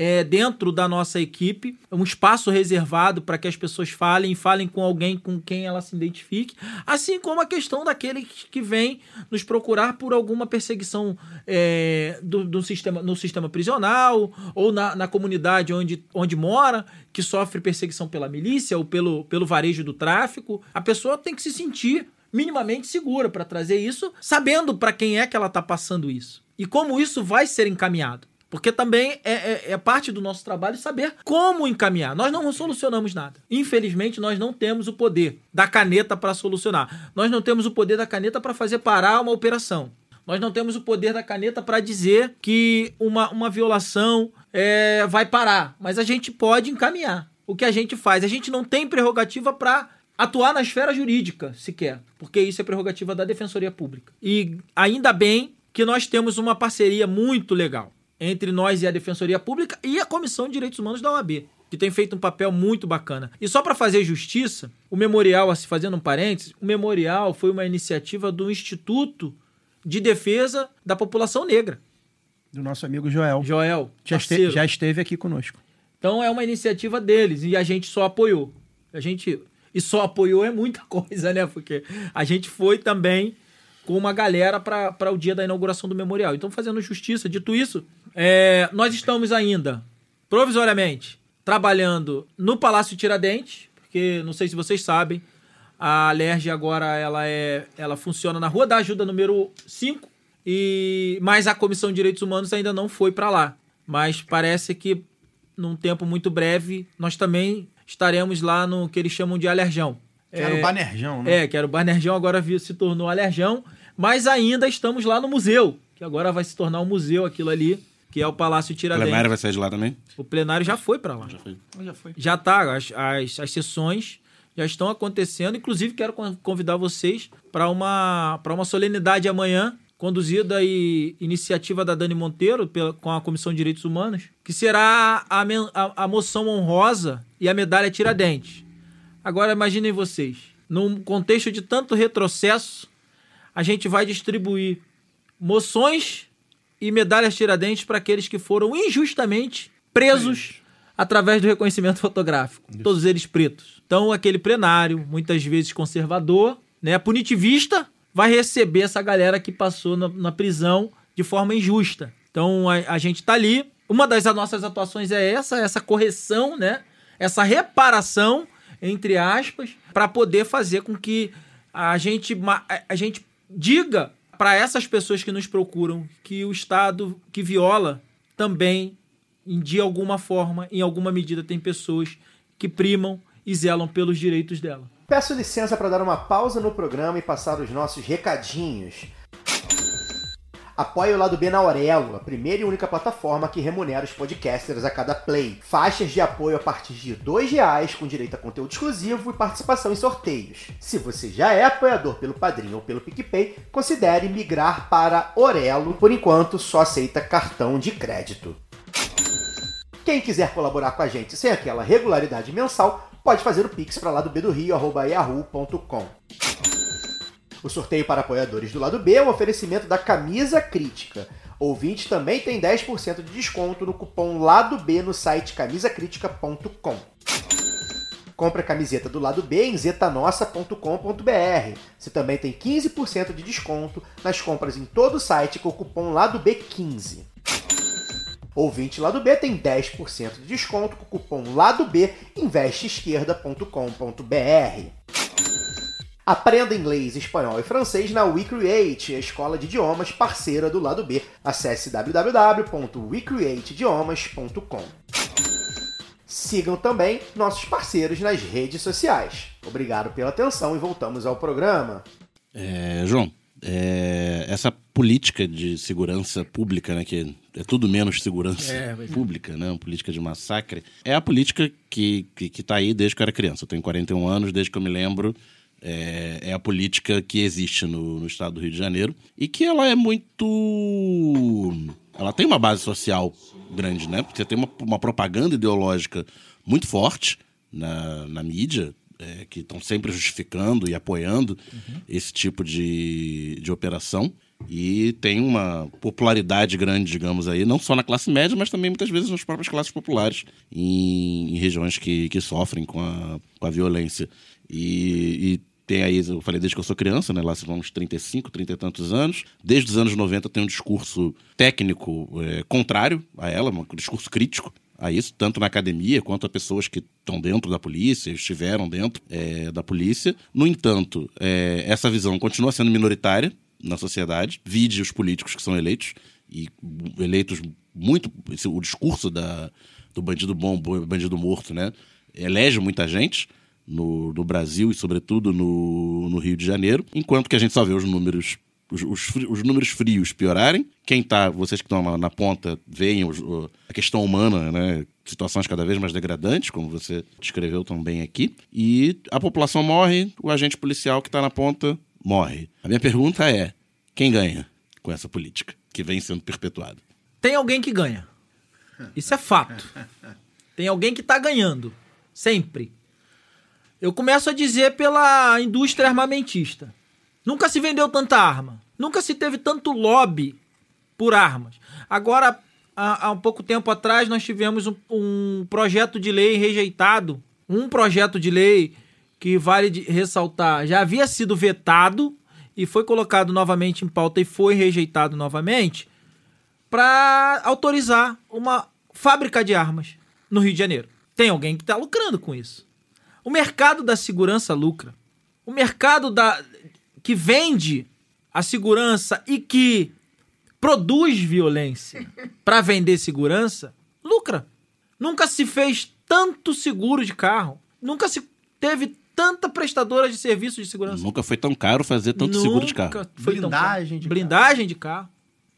é, dentro da nossa equipe um espaço reservado para que as pessoas falem, falem com alguém com quem ela se identifique, assim como a questão daquele que vem nos procurar por alguma perseguição é, do, do sistema, no sistema prisional ou na, na comunidade onde, onde mora, que sofre perseguição pela milícia ou pelo, pelo varejo do tráfico. A pessoa tem que se sentir minimamente segura para trazer isso, sabendo para quem é que ela está passando isso e como isso vai ser encaminhado. Porque também é, é- é parte do nosso trabalho saber como encaminhar. Nós não solucionamos nada. Infelizmente, nós não temos o poder da caneta para solucionar. Nós não temos o poder da caneta para fazer parar uma operação. Nós não temos o poder da caneta para dizer que uma, uma violação é, vai parar. Mas a gente pode encaminhar. O que a gente faz? A gente não tem prerrogativa para atuar na esfera jurídica sequer, porque isso é prerrogativa da Defensoria Pública. E ainda bem que nós temos uma parceria muito legal entre nós e a Defensoria Pública e a Comissão de Direitos Humanos da OAB, que tem feito um papel muito bacana. E só para fazer justiça, o memorial, assim, fazendo um parênteses, o memorial foi uma iniciativa do Instituto de Defesa da População Negra. Do nosso amigo Joel. Joel, Já, este- já esteve aqui conosco. Então é uma iniciativa deles e a gente só apoiou. A gente e só apoiou é muita coisa, né? Porque a gente foi também com uma galera para o dia da inauguração do memorial. Então, fazendo justiça, dito isso, é, nós estamos ainda, provisoriamente, trabalhando no Palácio Tiradentes, porque não sei se vocês sabem, a Alerj agora ela é, ela funciona na Rua da Ajuda número 5, e mas a Comissão de Direitos Humanos ainda não foi para lá. Mas parece que num tempo muito breve nós também estaremos lá no que eles chamam de Alerjão. Que era o Banerjão, né? É, que era o Banerjão, agora se tornou Alerjão, mas ainda estamos lá no museu, que agora vai se tornar um museu aquilo ali, que é o Palácio O Tiradentes. plenário vai sair de lá também? O plenário já foi para lá. Já foi. Já foi. Já tá, as, as, as sessões já estão acontecendo. Inclusive, quero con- convidar vocês para uma, para uma solenidade amanhã, conduzida e iniciativa da Dani Monteiro pela, com a Comissão de Direitos Humanos, que será a, men- a, a moção honrosa e a medalha Tiradentes. Agora, imaginem vocês, num contexto de tanto retrocesso, a gente vai distribuir moções e medalhas Tiradentes para aqueles que foram injustamente presos através do reconhecimento fotográfico. Todos eles pretos. Então, aquele plenário, muitas vezes conservador, né, punitivista, vai receber essa galera que passou na, na prisão de forma injusta. Então, a, a gente tá ali. Uma das nossas atuações é essa, essa correção, né? Essa reparação, entre aspas, para poder fazer com que a gente, a gente diga para essas pessoas que nos procuram que o Estado que viola também, de alguma forma, em alguma medida, tem pessoas que primam e zelam pelos direitos dela. Peço licença para dar uma pausa no programa e passar os nossos recadinhos. Apoie o Lado B na Aurelo, a primeira e única plataforma que remunera os podcasters a cada play. Faixas de apoio a partir de 2 reais, com direito a conteúdo exclusivo e participação em sorteios. Se você já é apoiador pelo Padrinho ou pelo PicPay, considere migrar para Orelo. Por enquanto, só aceita cartão de crédito. Quem quiser colaborar com a gente sem aquela regularidade mensal, pode fazer o pix para lá do B do Rio, arroba yahoo.com. O sorteio para apoiadores do lado B é um oferecimento da Camisa Crítica. Ouvintes também tem 10% de desconto no cupom Lado B no site camisacritica.com. Compre a camiseta do lado B em zetanossa.com.br. Você também tem 15% de desconto nas compras em todo o site com o cupom Lado B15. Ouvinte Lado B tem 10% de desconto com o cupom Lado B investeesquerda.com.br. Aprenda inglês, espanhol e francês na WeCreate, a escola de idiomas parceira do Lado B. Acesse www.wecreateidiomas.com. Sigam também nossos parceiros nas redes sociais. Obrigado pela atenção e voltamos ao programa. É, João, é, essa política de segurança pública, né, que é tudo menos segurança É, mas- pública, né, uma política de massacre, é a política que, que, que tá aí desde que eu era criança. Eu tenho 41 anos, desde que eu me lembro, é, é a política que existe no, no estado do Rio de Janeiro e que ela é muito... Ela tem uma base social grande, né? Porque tem uma, uma propaganda ideológica muito forte na, na mídia, é, que estão sempre justificando e apoiando esse tipo de, de operação. E tem uma popularidade grande, digamos aí, não só na classe média, mas também muitas vezes nas próprias classes populares, em, em regiões que, que sofrem com a, com a violência. E, e tem aí, eu falei desde que eu sou criança, né? Lá se vão uns 35, 30 e tantos anos. Desde os anos 90 tem um discurso técnico é, contrário a ela, um discurso crítico a isso, tanto na academia quanto a pessoas que estão dentro da polícia, estiveram dentro é, da polícia. No entanto, é, essa visão continua sendo minoritária na sociedade. Vide os políticos que são eleitos, e eleitos muito. esse- O discurso da, do bandido bom, bandido morto, né? Elege muita gente no, no Brasil e, sobretudo, no, no Rio de Janeiro, enquanto que a gente só vê os números. Os, os os números frios piorarem. Quem tá, vocês que estão na, na ponta, veem os- o- a questão humana, né? Situações cada vez mais degradantes, como você descreveu também aqui. E a população morre, o agente policial que está na ponta morre. A minha pergunta é: quem ganha com essa política que vem sendo perpetuada? Tem alguém que ganha. Isso é fato. Tem alguém que tá ganhando. Sempre. Eu começo a dizer pela indústria armamentista. Nunca se vendeu tanta arma. Nunca se teve tanto lobby por armas. Agora, há, há um pouco tempo atrás, nós tivemos um, um projeto de lei rejeitado. Um projeto de lei que, vale ressaltar, já havia sido vetado e foi colocado novamente em pauta e foi rejeitado novamente para autorizar uma fábrica de armas no Rio de Janeiro. Tem alguém que está lucrando com isso. O mercado da segurança lucra. O mercado da que vende a segurança e que produz violência para vender segurança lucra. Nunca se fez tanto seguro de carro. Nunca se teve tanta prestadora de serviços de segurança. Nunca foi tão caro fazer tanto seguro de carro. Nunca Foi tão Blindagem caro. de Blindagem de carro.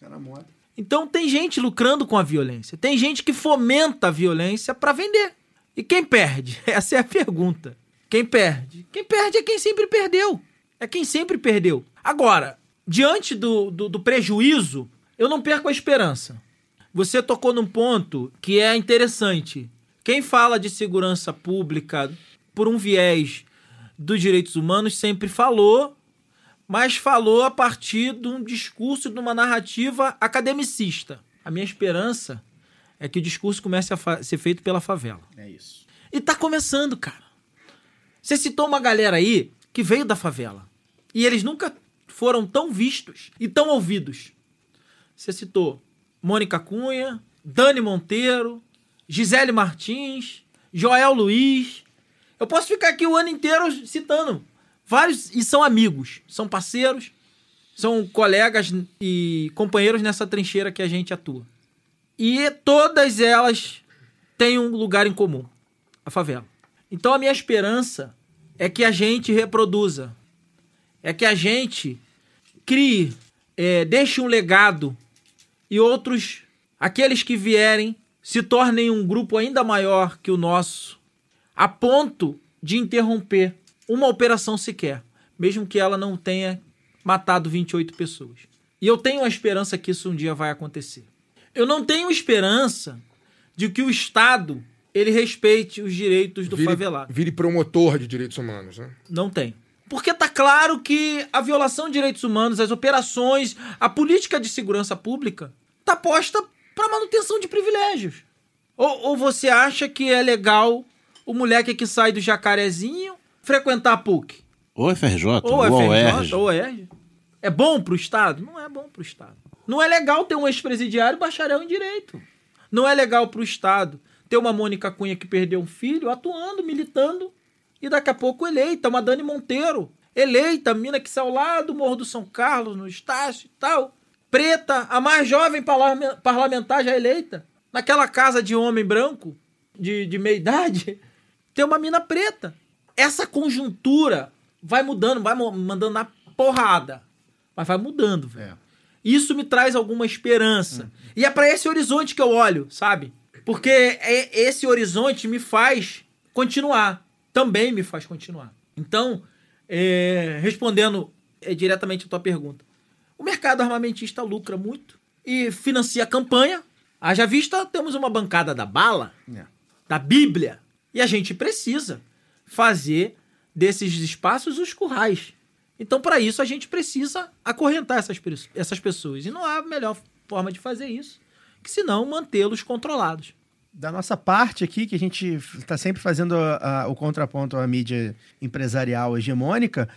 Tá na moda. Então tem gente lucrando com a violência. Tem gente que fomenta a violência para vender. E quem perde? Essa é a pergunta. Quem perde? Quem perde é quem sempre perdeu. É quem sempre perdeu. Agora, diante do, do, do prejuízo, eu não perco a esperança. Você tocou num ponto que é interessante. Quem fala de segurança pública por um viés dos direitos humanos sempre falou, mas falou a partir de um discurso, de uma narrativa academicista. A minha esperança é que o discurso comece a ser feito pela favela. É isso. E tá começando, cara. Você citou uma galera aí que veio da favela. E eles nunca foram tão vistos e tão ouvidos. Você citou Mônica Cunha, Dani Monteiro, Gisele Martins, Joel Luiz. Eu posso ficar aqui o ano inteiro citando. Vários, e são amigos, são parceiros, são colegas e companheiros nessa trincheira que a gente atua. E todas elas têm um lugar em comum: a favela. Então a minha esperança é que a gente reproduza, é que a gente crie, é, deixe um legado e outros, aqueles que vierem, se tornem um grupo ainda maior que o nosso, a ponto de interromper uma operação sequer, mesmo que ela não tenha matado 28 pessoas. E eu tenho a esperança que isso um dia vai acontecer. Eu não tenho esperança de que o Estado ele respeite os direitos do Vire, favelado. vire promotor de direitos humanos, né? Não tem. Porque tá claro que a violação de direitos humanos, as operações, a política de segurança pública tá posta para manutenção de privilégios. Ou, ou você acha que é legal o moleque que sai do Jacarezinho frequentar a PUC? Ou FRJ, Ou ou, FRJ, UERJ. ou ERJ. É bom pro Estado? Não é bom pro Estado. Não é legal ter um ex-presidiário bacharel em direito. Não é legal pro Estado ter uma Mônica Cunha que perdeu um filho atuando, militando, e daqui a pouco eleita, uma Dani Monteiro. Eleita, mina que saiu lá do Morro do São Carlos, no Estácio e tal. Preta, a mais jovem parla- parlamentar já eleita. Naquela casa de homem branco, de, de meia idade, tem uma mina preta. Essa conjuntura vai mudando, vai mandando na porrada. Mas vai mudando, velho. Isso me traz alguma esperança. E é pra esse horizonte que eu olho, sabe? Porque é- esse horizonte me faz continuar. Também me faz continuar. Então, é, respondendo é, diretamente a tua pergunta. O mercado armamentista lucra muito e financia a campanha. Haja vista, temos uma bancada da bala, É. da Bíblia. E a gente precisa fazer desses espaços os currais. Então, para isso, a gente precisa acorrentar essas, essas pessoas. E não há melhor forma de fazer isso que senão mantê-los controlados. Da nossa parte aqui, que a gente está sempre fazendo a- a- o contraponto à mídia empresarial hegemônica,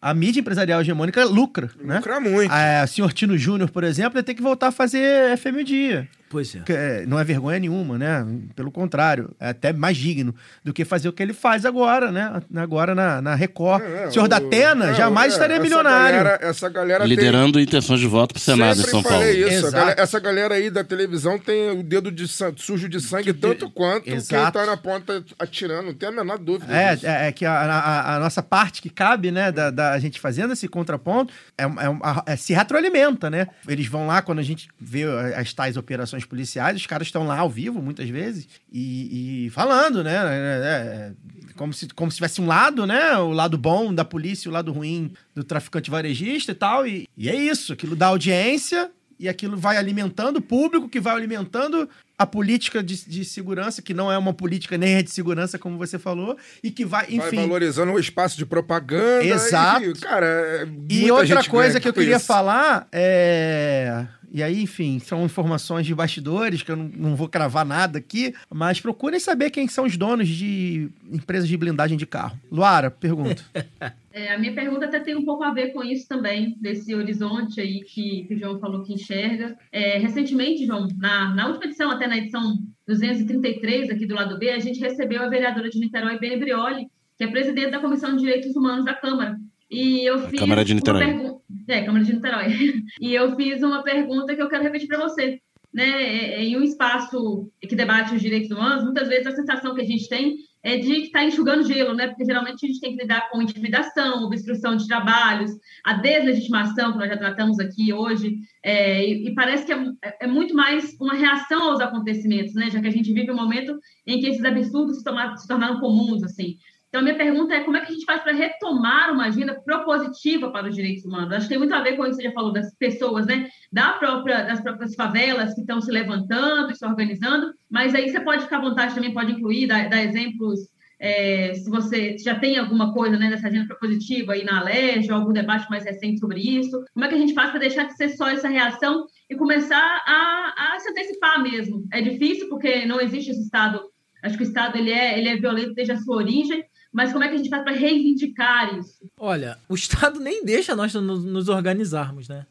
a mídia empresarial hegemônica lucra, né? Lucra muito. A, o senhor Tino Júnior, por exemplo, vai ter que voltar a fazer FM dia. Pois é. Que, é, não é vergonha nenhuma, né? Pelo contrário, é até mais digno do que fazer o que ele faz agora, né? Agora na, na Record. É, é, o senhor da Atena é, jamais é, estaria essa milionário. galera- essa galera tem- Liderando intenções de voto pro Senado Sempre em São Paulo. isso. galera- essa galera aí da televisão tem o dedo de sujo de sangue tanto quanto quem Exato. tá na ponta atirando, não tem a menor dúvida É, disso. é, é que a, a- a nossa parte que cabe, né, da, da gente fazendo esse contraponto, é, é é- se retroalimenta, né? Eles vão lá, quando a gente vê as tais operações policiais, os caras estão lá ao vivo, muitas vezes, e, e falando, né? é, é, como, se, como se tivesse um lado, né? O lado bom da polícia, o lado ruim do traficante varejista e tal, e, e é isso, aquilo dá audiência... E aquilo vai alimentando o público, que vai alimentando a política de, de segurança, que não é uma política nem é de segurança, como você falou, e que vai, Vai enfim. valorizando o espaço de propaganda. Exato. E, cara, é, E outra coisa que eu queria isso. falar é. E aí, enfim, são informações de bastidores, que eu não, não vou cravar nada aqui, mas procurem saber quem são os donos de empresas de blindagem de carro. Luara, pergunta. É, a minha pergunta até tem um pouco a ver com isso também, desse horizonte aí que, que o João falou que enxerga. É, recentemente, João, na, na última edição, até na edição 233 aqui do lado B, a gente recebeu a vereadora de Niterói, Bene Brioli, que é presidente da Comissão de Direitos Humanos da Câmara. E eu fiz Câmara de Niterói. pergun- É, Câmara de Niterói. E eu fiz uma pergunta que eu quero repetir para você. Né, É- é em um espaço que debate os direitos humanos, muitas vezes a sensação que a gente tem é de estar tá enxugando gelo, né? Porque geralmente a gente tem que lidar com intimidação, obstrução de trabalhos, a deslegitimação, que nós já tratamos aqui hoje, é, e, e, parece que é, é, muito mais uma reação aos acontecimentos, né? Já que a gente vive um momento em que esses absurdos se tornaram comuns, assim. Então, minha pergunta é como é que a gente faz para retomar uma agenda propositiva para os direitos humanos? Acho que tem muito a ver com o que você já falou das pessoas, né? Da própria, das próprias favelas que estão se levantando, se organizando, mas aí você pode ficar à vontade também, pode incluir, dar, dar exemplos, é, se você já tem alguma coisa né, agenda propositiva aí na ou algum debate mais recente sobre isso. Como é que a gente faz para deixar de ser só essa reação e começar a, a se antecipar mesmo? É difícil porque não existe esse Estado Acho que o Estado ele é, ele é violento desde a sua origem, mas como é que a gente faz para reivindicar isso? Olha, o Estado nem deixa nós nos organizarmos, né?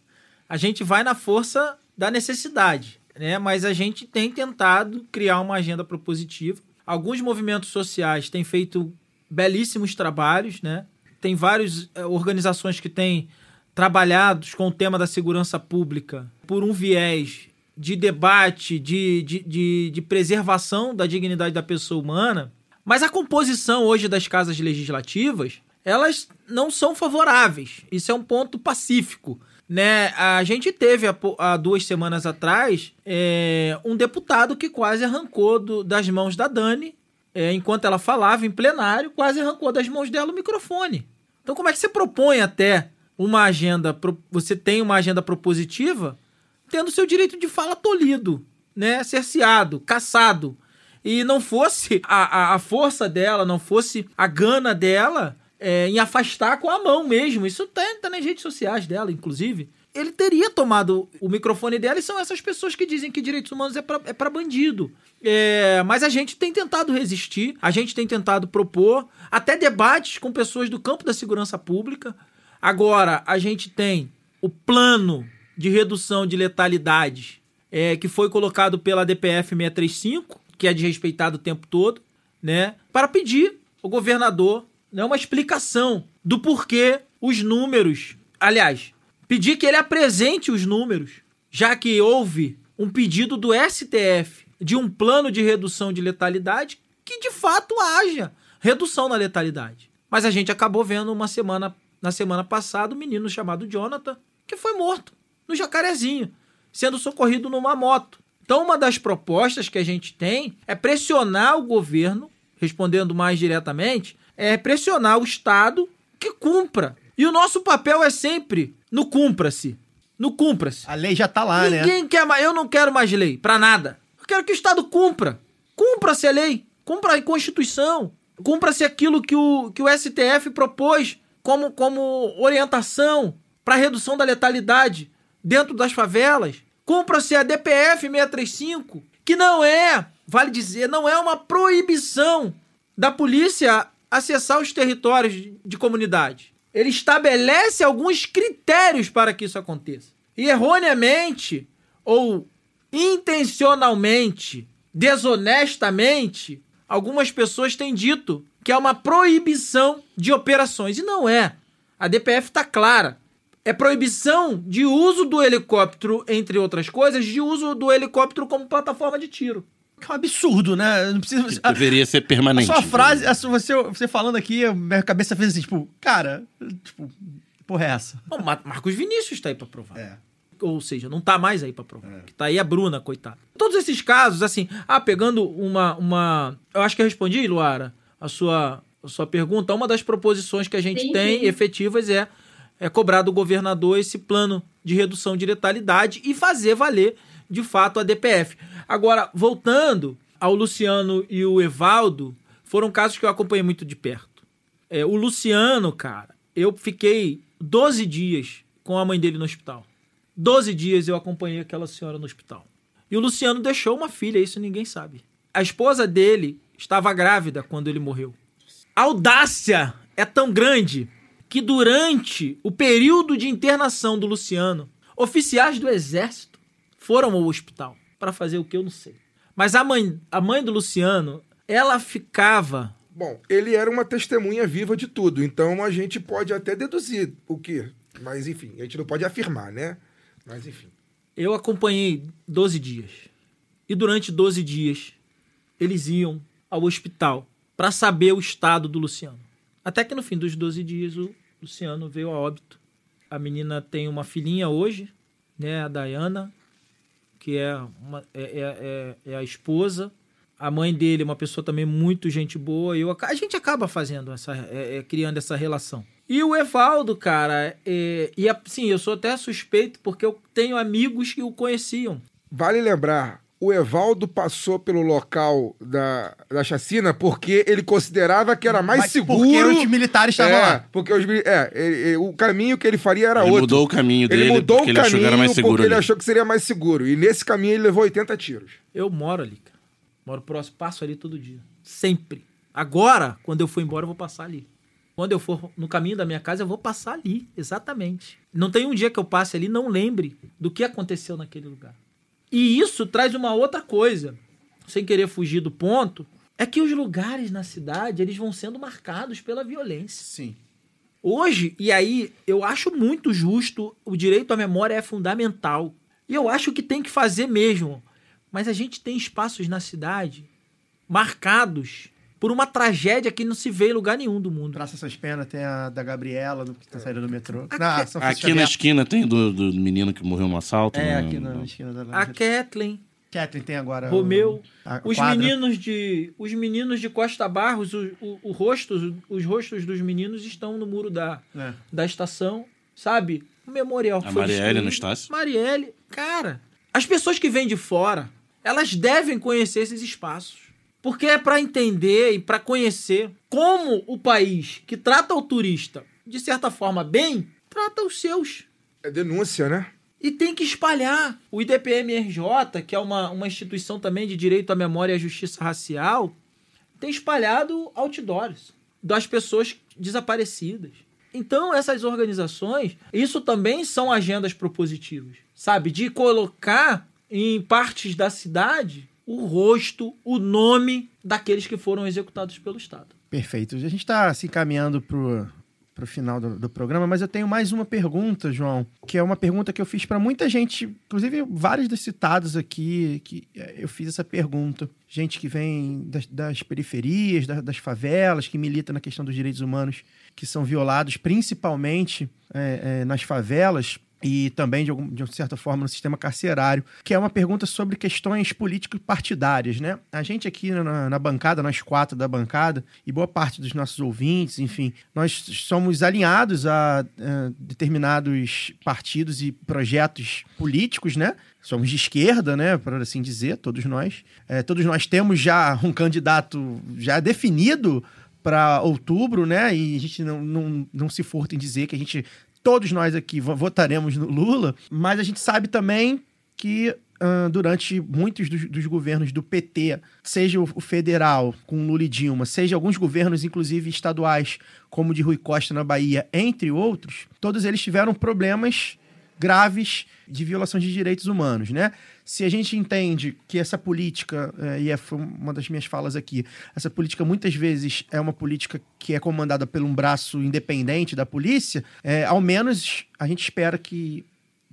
A gente vai na força da necessidade, né? Mas a gente tem tentado criar uma agenda propositiva. Alguns movimentos sociais têm feito belíssimos trabalhos, né? Tem várias eh, organizações que têm trabalhado com o tema da segurança pública por um viés de debate, de, de, de, de preservação da dignidade da pessoa humana mas a composição hoje das casas legislativas, elas não são favoráveis. Isso é um ponto pacífico. Né? A gente teve há, duas semanas atrás é, um deputado que quase arrancou do, das mãos da Dani, é, enquanto ela falava em plenário, quase arrancou das mãos dela o microfone. Então, como é que você propõe até uma agenda? Você tem uma agenda propositiva, tendo seu direito de fala tolhido, né? cerceado, caçado e não fosse a, a, a força dela, não fosse a gana dela é, em afastar com a mão mesmo. Isso tá, tá nas redes sociais dela, inclusive. Ele teria tomado o microfone dela e são essas pessoas que dizem que direitos humanos é para é bandido. É, mas a gente tem tentado resistir, a gente tem tentado propor até debates com pessoas do campo da segurança pública. Agora, a gente tem o plano de redução de letalidades é, que foi colocado pela DPF 635, que é desrespeitado o tempo todo, né? Para pedir ao governador né, uma explicação do porquê os números. Aliás, pedir que ele apresente os números, já que houve um pedido do STF de um plano de redução de letalidade que de fato haja redução na letalidade. Mas a gente acabou vendo uma semana na semana passada um menino chamado Jonathan que foi morto no Jacarezinho, sendo socorrido numa moto. Então, uma das propostas que a gente tem é pressionar o governo, respondendo mais diretamente, é pressionar o Estado que cumpra. E o nosso papel é sempre no cumpra-se. No cumpra-se. A lei já tá lá, Ninguém né? Ninguém quer mais. Eu não quero mais lei, para nada. Eu quero que o Estado cumpra. Cumpra-se a lei. Cumpra a Constituição. Cumpra-se aquilo que o, que o STF propôs como, como orientação para redução da letalidade dentro das favelas. Cumpra-se a DPF 635, que não é, vale dizer, não é uma proibição da polícia acessar os territórios de comunidade. Ele estabelece alguns critérios para que isso aconteça. E erroneamente ou intencionalmente, desonestamente, algumas pessoas têm dito que é uma proibição de operações. E não é. A DPF está clara é proibição de uso do helicóptero, entre outras coisas, de uso do helicóptero como plataforma de tiro. É um absurdo, né? Não precisa. Que deveria ser permanente. A sua frase, a sua, você, você falando aqui, a minha cabeça fez assim, tipo, cara, tipo, porra é essa? Bom, Marcos Vinícius tá aí pra provar. É. Ou seja, não tá mais aí pra provar. É. Que tá aí a Bruna, coitada. Todos esses casos, assim, ah, pegando uma. uma eu acho que eu respondi, Luara, a sua, a sua pergunta. Uma das proposições que a gente sim, tem sim. efetivas é é cobrar do governador esse plano de redução de letalidade e fazer valer, de fato, a DPF. Agora, voltando ao Luciano e o Evaldo, foram casos que eu acompanhei muito de perto. É, o Luciano, cara, eu fiquei 12 dias com a mãe dele no hospital. 12 dias eu acompanhei aquela senhora no hospital. E o Luciano deixou uma filha, isso ninguém sabe. A esposa dele estava grávida quando ele morreu. A audácia é tão grande que durante o período de internação do Luciano, oficiais do exército foram ao hospital para fazer o que eu não sei. Mas a mãe, a mãe do Luciano, ela ficava Bom, ele era uma testemunha viva de tudo, então a gente pode até deduzir o que, mas enfim, a gente não pode afirmar, né? Mas enfim. Eu acompanhei 12 dias. E durante 12 dias eles iam ao hospital pra saber o estado do Luciano. Até que no fim dos 12 dias o Luciano veio a óbito. A menina tem uma filhinha hoje, né, a Dayana, que é, uma, é, é, é, é a esposa. A mãe dele é uma pessoa também muito gente boa. Eu, a gente acaba fazendo essa, é, é, criando essa relação. E o Evaldo, cara, é, e eu sou até suspeito porque eu tenho amigos que o conheciam. Vale lembrar, o Evaldo passou pelo local da, da chacina porque ele considerava que era mais Mas seguro. Porque os militares estavam é, lá. Porque os, é, ele- ele- o caminho que ele faria era Ele outro. mudou o caminho Ele dele mudou porque o ele achou que era mais caminho seguro porque ele ali. achou que seria mais seguro. E nesse caminho ele levou 80 tiros. Eu moro ali, cara. Moro próximo, passo ali todo dia. Sempre. Agora, quando eu for embora, eu vou passar ali. Quando eu for no caminho da minha casa, eu vou passar ali. Exatamente. Não tem um dia que eu passe ali e não lembre do que aconteceu naquele lugar. E isso traz uma outra coisa. Sem querer fugir do ponto, é que os lugares na cidade, eles vão sendo marcados pela violência. Sim. Hoje, e aí eu acho muito justo, o direito à memória é fundamental. E eu acho que tem que fazer mesmo. Mas a gente tem espaços na cidade marcados por uma tragédia que não se vê em lugar nenhum do mundo. Praça Essas Penas tem a da Gabriela, do, que tá saindo do metrô. Aqui- Na São Francisco Aqui na esquina tem do, do menino que morreu no assalto. É, né? aqui na, na esquina da A Kathleen, Catherine tem agora. Romeu, o- a os quadra. meninos de os meninos de Costa Barros, o, o, o rosto, os rostos dos meninos estão no muro da, É. da estação, sabe? O memorial A foi Marielle destruído. no Estácio. Marielle, cara, as pessoas que vêm de fora, elas devem conhecer esses espaços. Porque é para entender e para conhecer como o país que trata o turista de certa forma bem, trata os seus. É denúncia, né? E tem que espalhar. O IDPMRJ, que é uma, uma instituição também de direito à memória e à justiça racial, tem espalhado outdoors das pessoas desaparecidas. Então, essas organizações, isso também são agendas propositivas, sabe? De colocar em partes da cidade o rosto, o nome daqueles que foram executados pelo Estado. Perfeito. A gente está se encaminhando pro, pro final do, do programa, mas eu tenho mais uma pergunta, João, que é uma pergunta que eu fiz para muita gente, inclusive vários dos citados aqui, que eh, eu fiz essa pergunta. Gente que vem das, das periferias, da- das favelas, que milita na questão dos direitos humanos, que são violados principalmente eh, eh, nas favelas e também, de, algum, de certa forma, no sistema carcerário, que é uma pergunta sobre questões político-partidárias, né? A gente aqui na, na bancada, nós quatro da bancada, e boa parte dos nossos ouvintes, enfim, nós somos alinhados a eh, determinados partidos e projetos políticos, né? Somos de esquerda, né? Por assim dizer, todos nós. Eh, todos nós temos já um candidato já definido para outubro, né? E a gente não, não, não se furta em dizer que a gente, todos nós aqui vo- votaremos no Lula, mas a gente sabe também que ah, durante muitos dos, dos governos do PT, seja o, o federal com Lula e Dilma, seja alguns governos, inclusive estaduais, como o de Rui Costa na Bahia, entre outros, todos eles tiveram problemas graves de violação de direitos humanos, né? Se a gente entende que essa política, eh, e é uma das minhas falas aqui, essa política muitas vezes é uma política que é comandada por um braço independente da polícia, eh, ao menos a gente espera que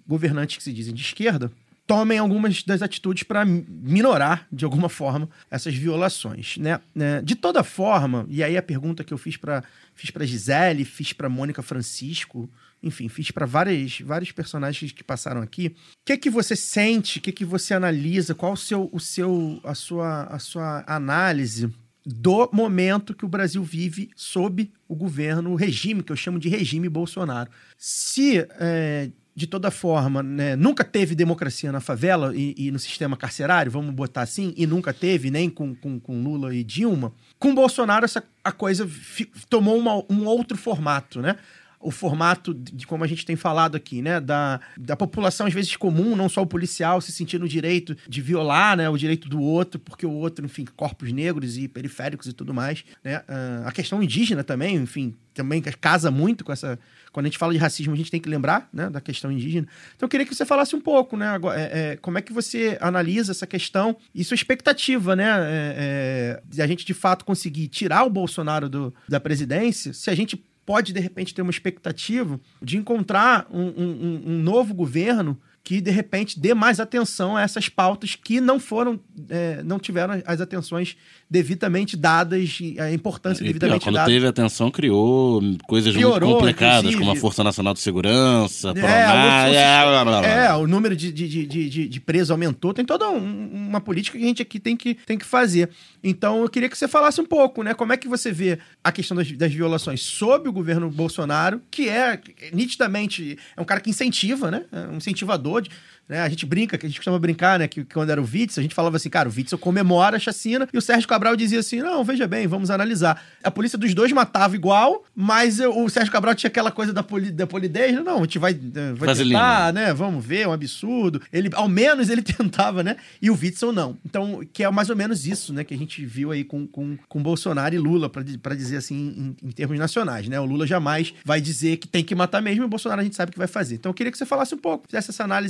governantes que se dizem de esquerda tomem algumas das atitudes para minorar, de alguma forma, essas violações, né? Né? De toda forma, e aí a pergunta que eu fiz para fiz para Gisele, fiz para Mônica Francisco, enfim, fiz para várias vários personagens que passaram aqui. O que que você sente? O que que você analisa? Qual o seu o seu a sua a sua análise do momento que o Brasil vive sob o governo, o regime, que eu chamo de regime Bolsonaro. Se, é, de toda forma, né, nunca teve democracia na favela e, e no sistema carcerário, vamos botar assim, e nunca teve, nem com, com, com Lula e Dilma, com Bolsonaro essa, a coisa fi- tomou uma- um outro formato, né? O formato de como a gente tem falado aqui, né? Da, da população, às vezes, comum, não só o policial, se sentir no direito de violar né, o direito do outro, porque o outro, enfim, corpos negros e periféricos e tudo mais. Né? Ah, a questão indígena também, enfim, também casa muito com essa. Quando a gente fala de racismo, a gente tem que lembrar né, da questão indígena. Então, eu queria que você falasse um pouco, né? Agora, é, é, como é que você analisa essa questão e sua expectativa, né? É, é, de a gente, de fato, conseguir tirar o Bolsonaro do, da presidência, se a gente pode, de repente, ter uma expectativa de encontrar um, um- um- novo governo que de repente dê mais atenção a essas pautas que não foram, é, não tiveram as atenções devidamente dadas, e a importância E pior, devidamente quando dada. teve atenção, criou coisas Piorou, muito complicadas, inclusive. como a Força Nacional de Segurança, É, Pronar, é, blá, blá, blá. É, o número de, de, de, de, de- de presos aumentou. Tem toda um- uma política que a gente aqui tem que, tem que fazer. Então, eu queria que você falasse um pouco, né? Como é que você vê a questão das, das violações sob o governo Bolsonaro, que é nitidamente é um cara que incentiva, né? É um incentivador. De- né? A gente brinca, que a gente costuma brincar, né? Que, que quando era o Witzel, a gente falava assim, cara, o Witzel comemora a chacina e o Sérgio Cabral dizia assim: não, veja bem, vamos analisar. A polícia dos dois matava igual, mas o Sérgio Cabral tinha aquela coisa da, poli, da polidez, né? não, a gente vai, eh, vai Vaselina. tentar, né? Vamos ver, é um absurdo. Ele, ao menos ele tentava, né? E o Witzel não. Então, que é mais ou menos isso, né? Que a gente viu aí com, com, com Bolsonaro e Lula, pra dizer assim, em, em termos nacionais, né? O Lula jamais vai dizer que tem que matar mesmo e o Bolsonaro a gente sabe que vai fazer. Então, eu queria que você falasse um pouco, fizesse essa análise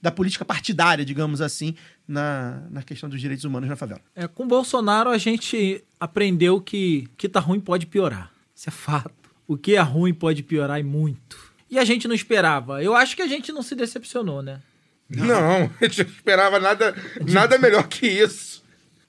da política partidária, digamos assim, na, na questão dos direitos humanos na favela. É, com Bolsonaro a gente aprendeu que que tá ruim pode piorar. Isso é fato. O que é ruim pode piorar e muito. E a gente não esperava. Eu acho que a gente não se decepcionou, né? Não, a gente não esperava nada, nada melhor que isso.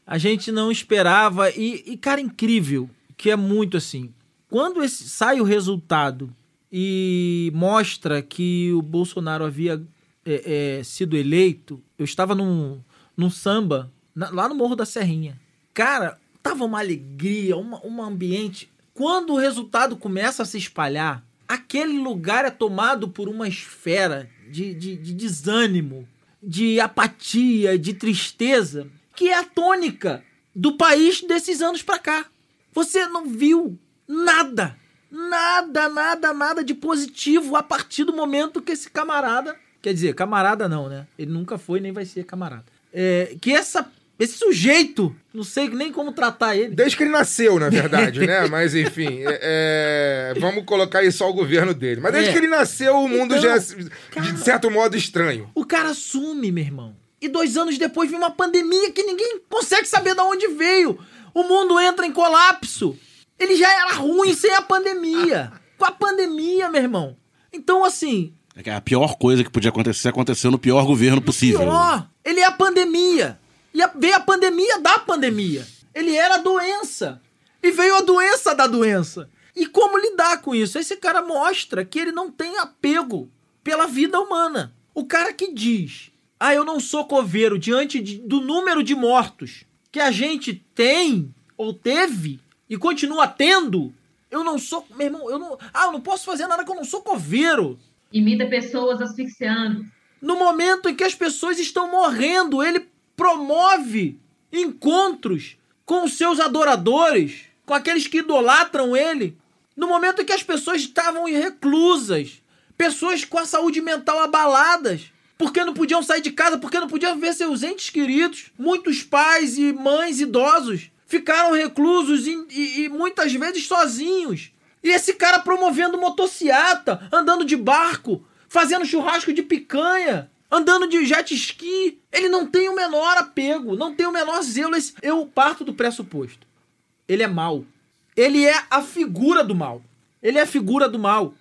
A gente não esperava e, e, cara, incrível, que é muito assim. Quando esse, sai o resultado e mostra que o Bolsonaro havia é, é, sido eleito, eu estava num, num samba na- lá no Morro da Serrinha. Cara, tava uma alegria, uma, um ambiente. Quando o resultado começa a se espalhar, aquele lugar é tomado por uma esfera de, de, de desânimo, de apatia, de tristeza, que é a tônica do país desses anos pra cá. Você não viu nada, nada, nada, nada de positivo a partir do momento que esse camarada, quer dizer, camarada não, né? Ele nunca foi nem vai ser camarada. É, que essa, esse sujeito, não sei nem como tratar ele. Desde que ele nasceu, na verdade, né? Mas enfim, é- é, vamos colocar aí só o governo dele. Mas desde É. que ele nasceu, o mundo Então, já é, de certo modo, estranho. O cara some, meu irmão. E dois anos depois vem uma pandemia que ninguém consegue saber de onde veio. O mundo entra em colapso. Ele já era ruim sem a pandemia. Com a pandemia, meu irmão. Então, assim, A pior coisa que podia acontecer aconteceu no pior governo possível. pior. Ele é a pandemia. E veio a pandemia da pandemia. Ele era a doença. E veio a doença da doença. E como lidar com isso? Esse cara mostra que ele não tem apego pela vida humana. O cara que diz: Ah, eu não sou coveiro diante de- do número de mortos que a gente tem ou teve e continua tendo. Eu não sou. Meu irmão, eu não. Ah, eu não posso fazer nada que eu não sou coveiro. Imita pessoas asfixiando. No momento em que as pessoas estão morrendo, ele promove encontros com os seus adoradores, com aqueles que idolatram ele. No momento em que as pessoas estavam reclusas, pessoas com a saúde mental abaladas, porque não podiam sair de casa, porque não podiam ver seus entes queridos. Muitos pais e mães idosos ficaram reclusos e, e- e muitas vezes sozinhos. E esse cara promovendo motociata, andando de barco, fazendo churrasco de picanha, andando de jet ski. Ele não tem o menor apego, não tem o menor zelo. Eu parto do pressuposto. Ele é mal. Ele é a figura do mal. Ele é a figura do mal.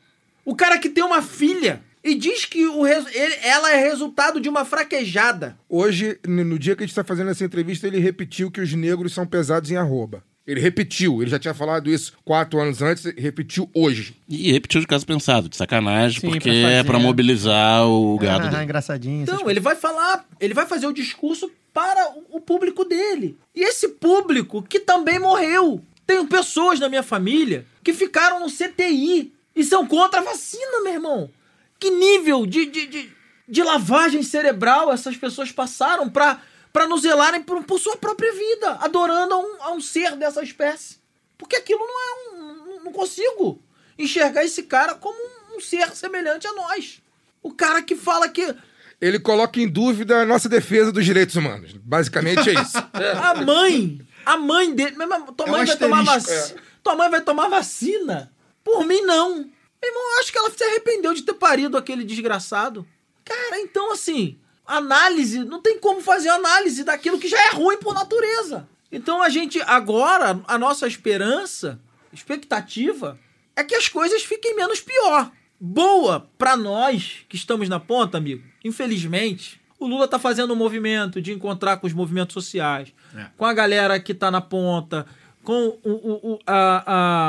O cara que tem uma filha e diz que o ele- ela é resultado de uma fraquejada. Hoje, no dia que a gente tá fazendo essa entrevista, ele repetiu que os negros são pesados em arroba. Ele repetiu, ele já tinha falado isso quatro anos antes, e repetiu hoje. E repetiu de caso pensado, de sacanagem, Sim, porque pra fazer, é pra né? mobilizar o gado Ah, dele. engraçadinho. Então, ele vai falar, ele vai fazer o discurso para o- o público dele. E esse público que também morreu. Tenho pessoas na minha família que ficaram no CTI e são contra a vacina, meu irmão. Que nível de, de, de, de lavagem cerebral essas pessoas passaram para para nos zelarem por, por sua própria vida, adorando a um, a um ser dessa espécie. Porque aquilo não é um. não- consigo enxergar esse cara como um, um ser semelhante a nós. O cara que fala que Ele coloca em dúvida a nossa defesa dos direitos humanos. Basicamente é isso. A mãe, a mãe dele. Tua É um mãe vai tomar asterisco, vacina. Tua mãe vai tomar vacina? Por mim, não. Meu irmão, eu acho que ela se arrependeu de ter parido aquele desgraçado. Cara, então assim, análise, não tem como fazer análise daquilo que já é ruim por natureza. Então a gente, agora, a nossa esperança, expectativa, é que as coisas fiquem menos pior. boa pra nós que estamos na ponta, amigo. Infelizmente, o Lula tá fazendo um movimento de encontrar com os movimentos sociais, com a galera que tá na ponta, com o- o- o- a-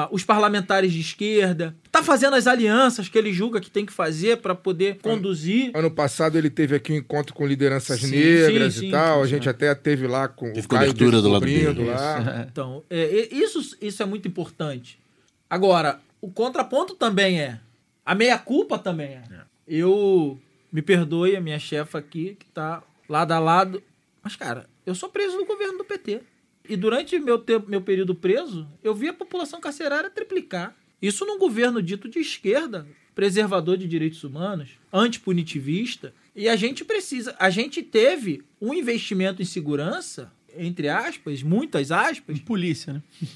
a- os parlamentares de esquerda. Tá fazendo as alianças que ele julga que tem que fazer para poder conduzir. Ano passado ele teve aqui um encontro com lideranças Sim, negras sim, e sim, tal. sim, a gente sim. até teve lá com Teve o Caio cobertura do lado dele. lá. Então, é, é, isso, isso é muito importante. Agora, o contraponto também é. A meia-culpa também é. Eu. Me perdoe a minha chefa aqui, que tá lado a lado. Mas, cara, eu sou preso do governo do PT. E durante meu, tempo, meu período preso, eu vi a população carcerária triplicar. Isso num governo dito de esquerda, preservador de direitos humanos, antipunitivista. E a gente precisa. A gente teve um investimento em segurança, entre aspas, muitas aspas, Polícia, né?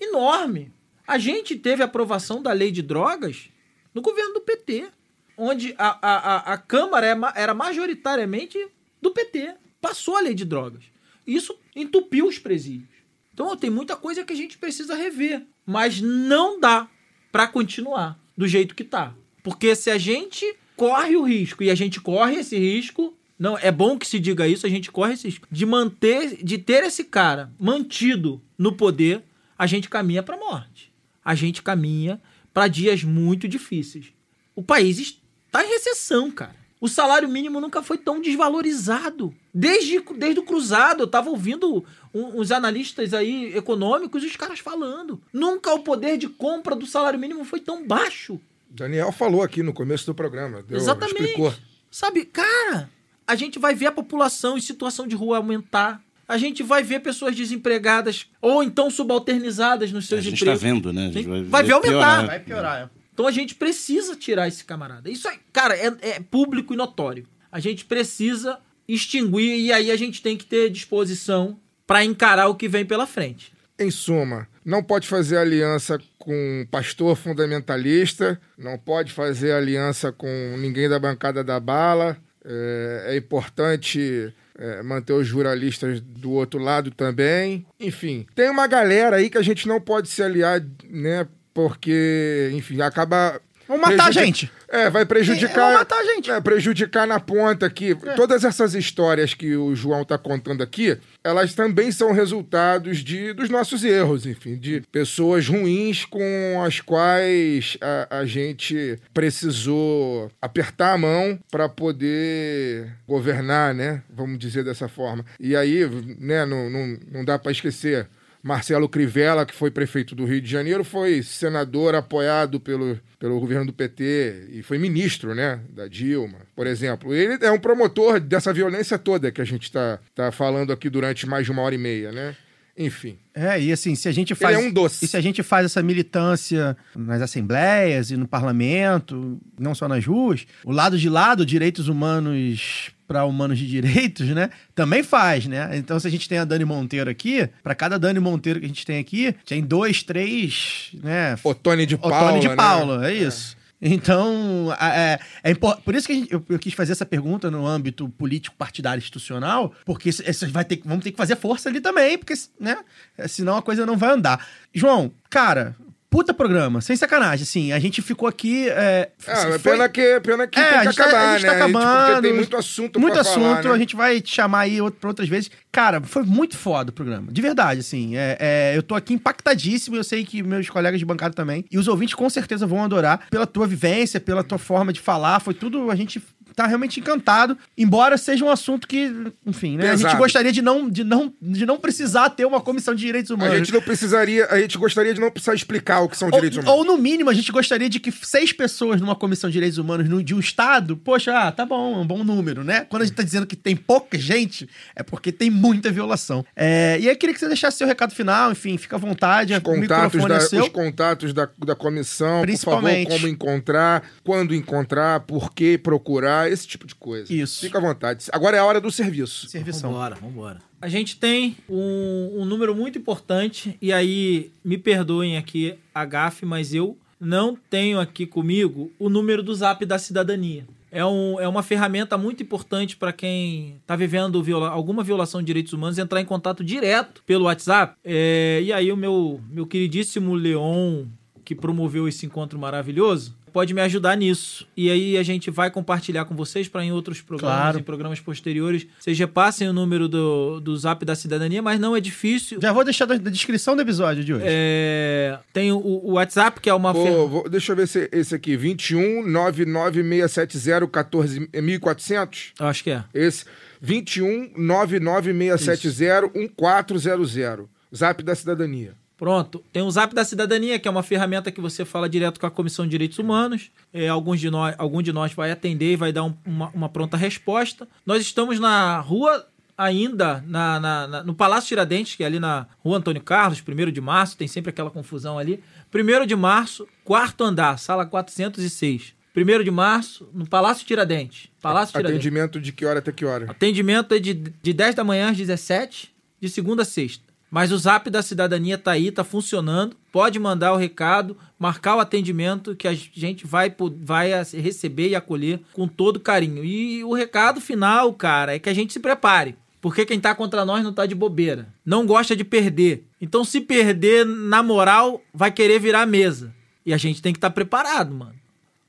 enorme. A gente teve a aprovação da lei de drogas no governo do PT, onde a, a, a, a Câmara é era majoritariamente do PT. Passou a lei de drogas. Isso entupiu os presídios. Então tem muita coisa que a gente precisa rever. Mas não dá para continuar do jeito que tá. Porque se a gente corre o risco, e a gente corre esse risco, não é bom que se diga isso, a gente corre esse risco de manter, de ter esse cara mantido no poder, a gente caminha para morte. A gente caminha para dias muito difíceis. O país está em recessão, cara. O salário mínimo nunca foi tão desvalorizado. Desde, desde o cruzado, eu tava ouvindo um- uns analistas aí econômicos e os caras falando. Nunca o poder de compra do salário mínimo foi tão baixo. Daniel falou aqui no começo do programa. Deu, Exatamente. Explicou. Sabe, cara, a gente vai ver a população em situação de rua aumentar. A gente vai ver pessoas desempregadas ou então subalternizadas nos A seus gente tá empregos. vendo, né? A gente Sim. Vai ver aumentar. piorar. Vai piorar, é. Então a gente precisa tirar esse camarada. Isso cara, é, é público e notório. A gente precisa extinguir e aí a gente tem que ter disposição para encarar o que vem pela frente. Em suma, não pode fazer aliança com pastor fundamentalista, não pode fazer aliança com ninguém da bancada da bala. É, é importante é, manter os juralistas do outro lado também. Enfim, tem uma galera aí que a gente não pode se aliar, né? Porque, enfim, acaba. Vão matar a gente. É, vai É, prejudicar. vão matar a gente. É, prejudicar na ponta aqui. Todas essas histórias que o João tá contando aqui, elas também são resultados de, dos nossos erros, enfim, de pessoas ruins com as quais a, a gente precisou apertar a mão para poder governar, né? Vamos dizer dessa forma. E aí, né, não, não, não dá para esquecer. Marcelo Crivella, que foi prefeito do Rio de Janeiro, foi senador apoiado pelo, pelo governo do PT e foi ministro, né, da Dilma, por exemplo. Ele é um promotor dessa violência toda que a gente está tá falando aqui durante mais de uma hora e meia, né? Enfim. É, e assim, se a gente faz. é um doce. E se a gente faz essa militância nas assembleias e no parlamento, não só nas ruas, o lado de lá do direitos humanos para humanos de direitos, né? Também faz, né? Então, se a gente tem a Dani Monteiro aqui, para cada Dani Monteiro que a gente tem aqui, tem dois, três, né? Otone de Paula. Otone de né? Paula, é isso. Então, a- é, é por isso que gente- eu, eu quis fazer essa pergunta no âmbito político partidário institucional, porque isso vai ter, vamos ter que fazer força ali também, porque né, é, senão a coisa não vai andar. João, cara, puta programa, sem sacanagem, assim, a gente ficou aqui... É, Ah, mas foi- pena que, pena que É, tem que tá- acabar, a gente né? tá acabando, porque tem muito assunto muito pra assunto, falar, né? a gente vai te chamar aí pra outras vezes. Cara, foi muito foda o programa. De verdade, assim. É, é, eu tô aqui impactadíssimo, eu sei que meus colegas de bancada também. E os ouvintes com certeza vão adorar pela tua vivência, pela tua forma de falar. Foi tudo. A gente tá realmente encantado. Embora seja um assunto que, enfim, né? A gente gostaria de não, de, não, de não precisar ter uma comissão de direitos A humanos. gente não precisaria, a gente gostaria de não precisar explicar o que são direitos Ou, humanos. ou, no mínimo, a gente gostaria de que seis pessoas numa comissão de direitos humanos no- de um estado, poxa, ah, tá bom, é um bom número, né? Quando a gente tá dizendo que tem pouca gente, é porque tem muita violação. É, e aí eu queria que você deixasse seu recado final, enfim, fica à vontade, Os contatos, microfone da, é os contatos da, da comissão, por favor, como encontrar, quando encontrar, por que procurar, esse tipo de coisa. Isso. Fica à vontade. Agora é a hora do serviço. Servição. Vambora, vambora. A gente tem um, um número muito importante, e aí me perdoem aqui a gafe, mas eu não tenho aqui comigo o número do zap da cidadania. É, um, é uma ferramenta muito importante para quem está vivendo viola- alguma violação de direitos humanos entrar em contato direto pelo WhatsApp. É, e aí o meu, meu queridíssimo Leon, que promoveu esse encontro maravilhoso, pode me ajudar nisso. E aí a gente vai compartilhar com vocês para em outros programas, Claro. em programas posteriores. Vocês repassem o número do, do Zap da Cidadania, mas não é difícil. Já vou deixar na descrição do episódio de hoje. É, tem o, o WhatsApp, que é uma Pô, ferramenta. vou- deixa eu ver se esse aqui, 21 99670 14 1400. Acho que é. Esse 21 99670 1400. Zap da Cidadania. Pronto. Tem o Zap da Cidadania, que é uma ferramenta que você fala direto com a Comissão de Direitos Humanos. É, alguns de nós, algum de nós vai atender e vai dar um- uma, uma pronta resposta. Nós estamos na rua ainda, na, na- na- no Palácio Tiradentes, que é ali na rua Antônio Carlos, 1 de março, tem sempre aquela confusão ali. 1 de março, quarto andar, sala 406. 1 de março, no Palácio Tiradentes. Palácio Tiradentes. Atendimento de que hora até que hora? Atendimento é de, de 10 da manhã às 17, de segunda a sexta. Mas o Zap da Cidadania tá aí, tá funcionando. Pode mandar o recado, marcar o atendimento que a gente vai, vai receber e acolher com todo carinho. E o recado final, cara, é que a gente se prepare. Porque quem tá contra nós não tá de bobeira. Não gosta de perder. Então, se perder, na moral, vai querer virar a mesa. E a gente tem que estar preparado, mano.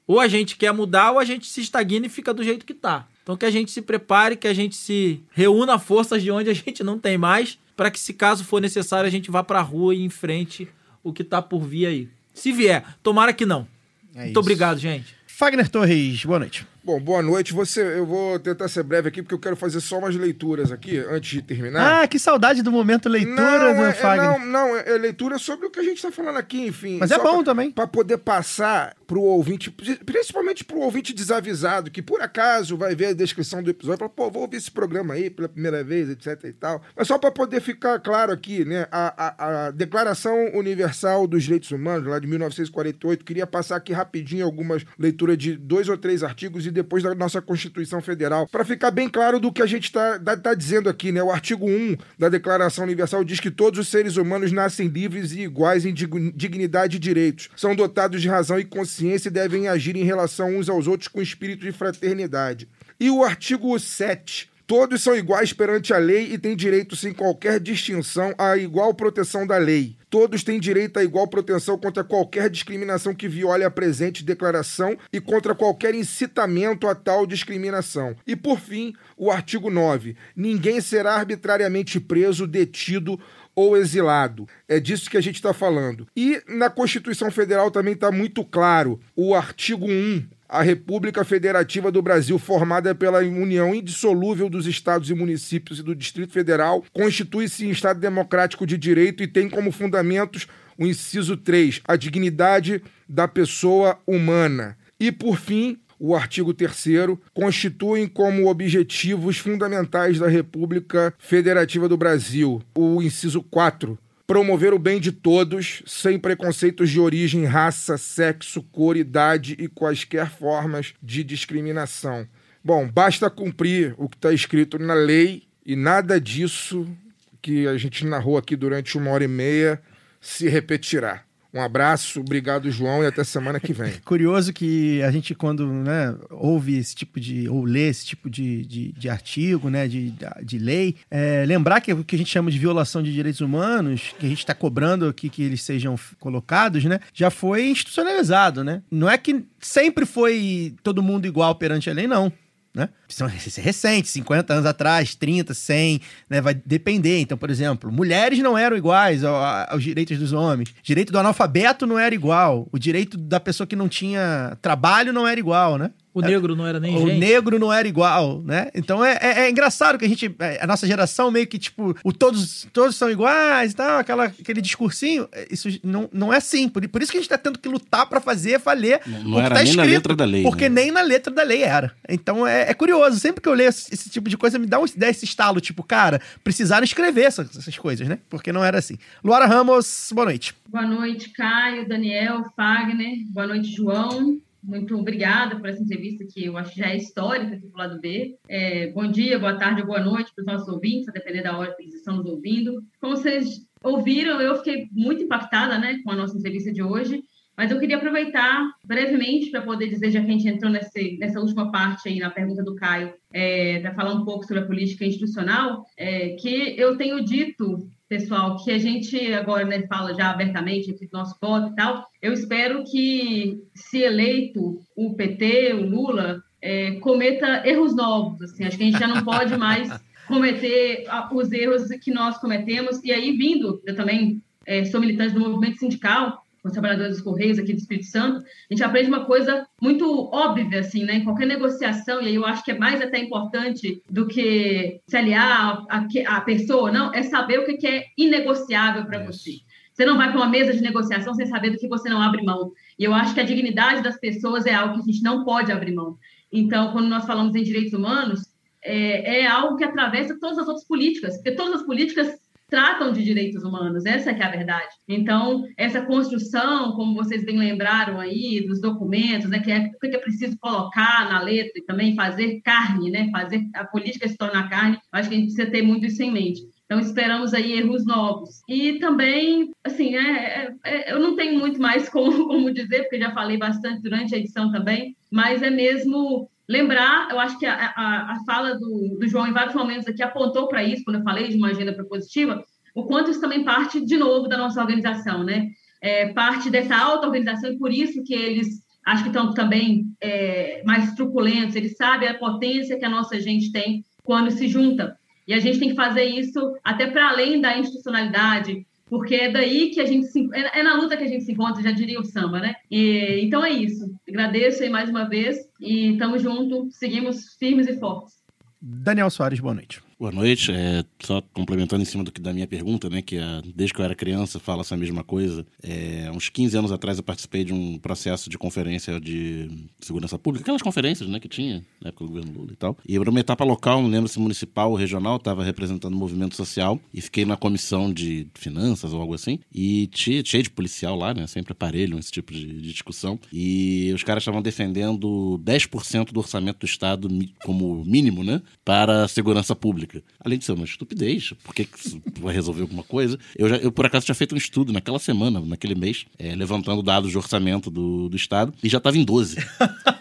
Ou a gente quer mudar ou a gente se estagna e fica do jeito que tá. Então que a gente se prepare, que a gente se reúna forças de onde a gente não tem mais, para que se caso for necessário a gente vá pra rua e enfrente o que tá por vir aí. Se vier, tomara que não. É Muito isso. obrigado, gente. Fagner Torres, boa noite. Bom, boa noite. Você, eu vou tentar ser breve aqui, porque eu quero fazer só umas leituras aqui, antes de terminar. Ah, que saudade do momento leitura não, do é, Fagner. não, não, é leitura sobre o que a gente está falando aqui, enfim. Mas é bom pra- também. Para poder passar pro ouvinte, principalmente pro ouvinte desavisado, que por acaso vai ver a descrição do episódio e fala, pô, vou ouvir esse programa aí pela primeira vez, etc e tal. Mas só para poder ficar claro aqui, né, a, a, a Declaração Universal dos Direitos Humanos, lá de 1948, queria passar aqui rapidinho algumas leituras de dois ou três artigos e depois da nossa Constituição Federal, para ficar bem claro do que a gente está tá dizendo aqui, né? O artigo 1 da Declaração Universal diz que todos os seres humanos nascem livres e iguais em dig- dignidade e direitos, são dotados de razão e consciência e devem agir em relação uns aos outros com espírito de fraternidade. E o artigo 7 Todos são iguais perante a lei e têm direito, sem qualquer distinção, à igual proteção da lei. Todos têm direito à igual proteção contra qualquer discriminação que viole a presente declaração e contra qualquer incitamento a tal discriminação. E, por fim, o artigo 9. Ninguém será arbitrariamente preso, detido ou exilado. É disso que a gente está falando. E na Constituição Federal também está muito claro. O artigo 1. A República Federativa do Brasil, formada pela união indissolúvel dos estados e municípios e do Distrito Federal, constitui-se em Estado democrático de direito e tem como fundamentos o inciso 3, a dignidade da pessoa humana. E, por fim, o artigo 3 constituem como objetivos fundamentais da República Federativa do Brasil o inciso 4, promover o bem de todos, sem preconceitos de origem, raça, sexo, cor, idade e quaisquer formas de discriminação. Bom, basta cumprir o que está escrito na lei e nada disso que a gente narrou aqui durante uma hora e meia se repetirá. Um abraço, obrigado, João, e até semana que vem. Curioso que a gente, quando né, ouve esse tipo de. ou lê esse tipo de, de, de artigo, né, de, de lei, é, lembrar que o que a gente chama de violação de direitos humanos, que a gente está cobrando aqui que eles sejam colocados, né, já foi institucionalizado, né? Não é que sempre foi todo mundo igual perante a lei, não. Né? São isso é recente, 50 anos atrás, 30, 100, né? vai depender. Então, por exemplo, mulheres não eram iguais aos direitos dos homens. O direito do analfabeto não era igual. O direito da pessoa que não tinha trabalho não era igual, né? O negro não era nem o gente. negro não era igual, né? Então é, é, é engraçado que a gente, é, a nossa geração meio que tipo, o todos, todos são iguais e tal, aquela, aquele discursinho, é, isso não, não é assim. Por, por isso que a gente tá tendo que lutar pra fazer valer Não o que era tá nem na escrito, letra da lei, Porque né? nem na letra da lei era. Então é, é curioso, sempre que eu leio esse, esse tipo de coisa, me dá, um, dá esse estalo, tipo, cara, precisaram escrever essas, essas coisas, né? Porque não era assim. Luara Ramos, boa noite. Boa noite, Caio, Daniel, Fagner. Boa noite, João. Muito obrigada por essa entrevista que eu acho que já é histórica aqui do lado B. É, bom dia, boa tarde boa noite para os nossos ouvintes, a depender da hora que eles estão nos ouvindo. Como vocês ouviram, eu fiquei muito impactada né, com a nossa entrevista de hoje. Mas eu queria aproveitar brevemente para poder dizer, já que a gente entrou nesse, nessa última parte aí na pergunta do Caio, é, para falar um pouco sobre a política institucional, é, que eu tenho dito, pessoal, que a gente agora né, fala já abertamente aqui do nosso voto e tal. Eu espero que, se eleito o PT, o Lula, é, cometa erros novos. Assim, acho que a gente já não pode mais cometer os erros que nós cometemos. E aí, vindo, eu também é, sou militante do movimento sindical, os trabalhadores dos Correios aqui do Espírito Santo, a gente aprende uma coisa muito óbvia, assim, né? Em qualquer negociação, e aí eu acho que é mais até importante do que se aliar a, a pessoa, não, é saber o que é inegociável para você. Você não vai para uma mesa de negociação sem saber do que você não abre mão. E eu acho que a dignidade das pessoas é algo que a gente não pode abrir mão. Então, quando nós falamos em direitos humanos, é, é algo que atravessa todas as outras políticas, porque todas as políticas tratam de direitos humanos, essa é a verdade. Então, essa construção, como vocês bem lembraram aí, dos documentos, né, que é o que é preciso colocar na letra e também fazer carne, né, fazer a política se tornar carne, acho que a gente precisa ter muito isso em mente. Então, esperamos aí erros novos. E também, assim, é, é, é, eu não tenho muito mais como, como dizer, porque já falei bastante durante a edição também, mas é mesmo lembrar, eu acho que a, a, a fala do, do, João em vários momentos aqui apontou para isso, quando eu falei de uma agenda propositiva, o quanto isso também parte, de novo, da nossa organização, né? É, parte dessa auto-organização, e por isso que eles acho que estão também é, mais truculentos, eles sabem a potência que a nossa gente tem quando se junta. E a gente tem que fazer isso até para além da institucionalidade, porque é daí que a gente se, é, é, na luta que a gente se encontra, já diria o samba, né? E, então é isso. Agradeço aí mais uma vez e estamos juntos, seguimos firmes e fortes. Daniel Soares, boa noite. Boa noite. É, só complementando em cima do que da minha pergunta, né? Que desde que eu era criança fala essa mesma coisa. É, uns 15 anos atrás eu participei de um processo de conferência de segurança pública, aquelas conferências, né, que tinha na época do governo Lula e tal. E era uma etapa local, não lembro se municipal ou regional, estava representando o movimento social e fiquei na comissão de finanças ou algo assim. E cheio de policial lá, né? Sempre aparelho, esse tipo de, de discussão. E os caras estavam defendendo 10% do orçamento do Estado como mínimo, né? Para a segurança pública pública. Além de ser uma estupidez, porque vai resolver alguma coisa. Eu, já, eu, por acaso, tinha feito um estudo naquela semana, naquele mês, é, levantando dados de orçamento do, do Estado, e já estava em 12.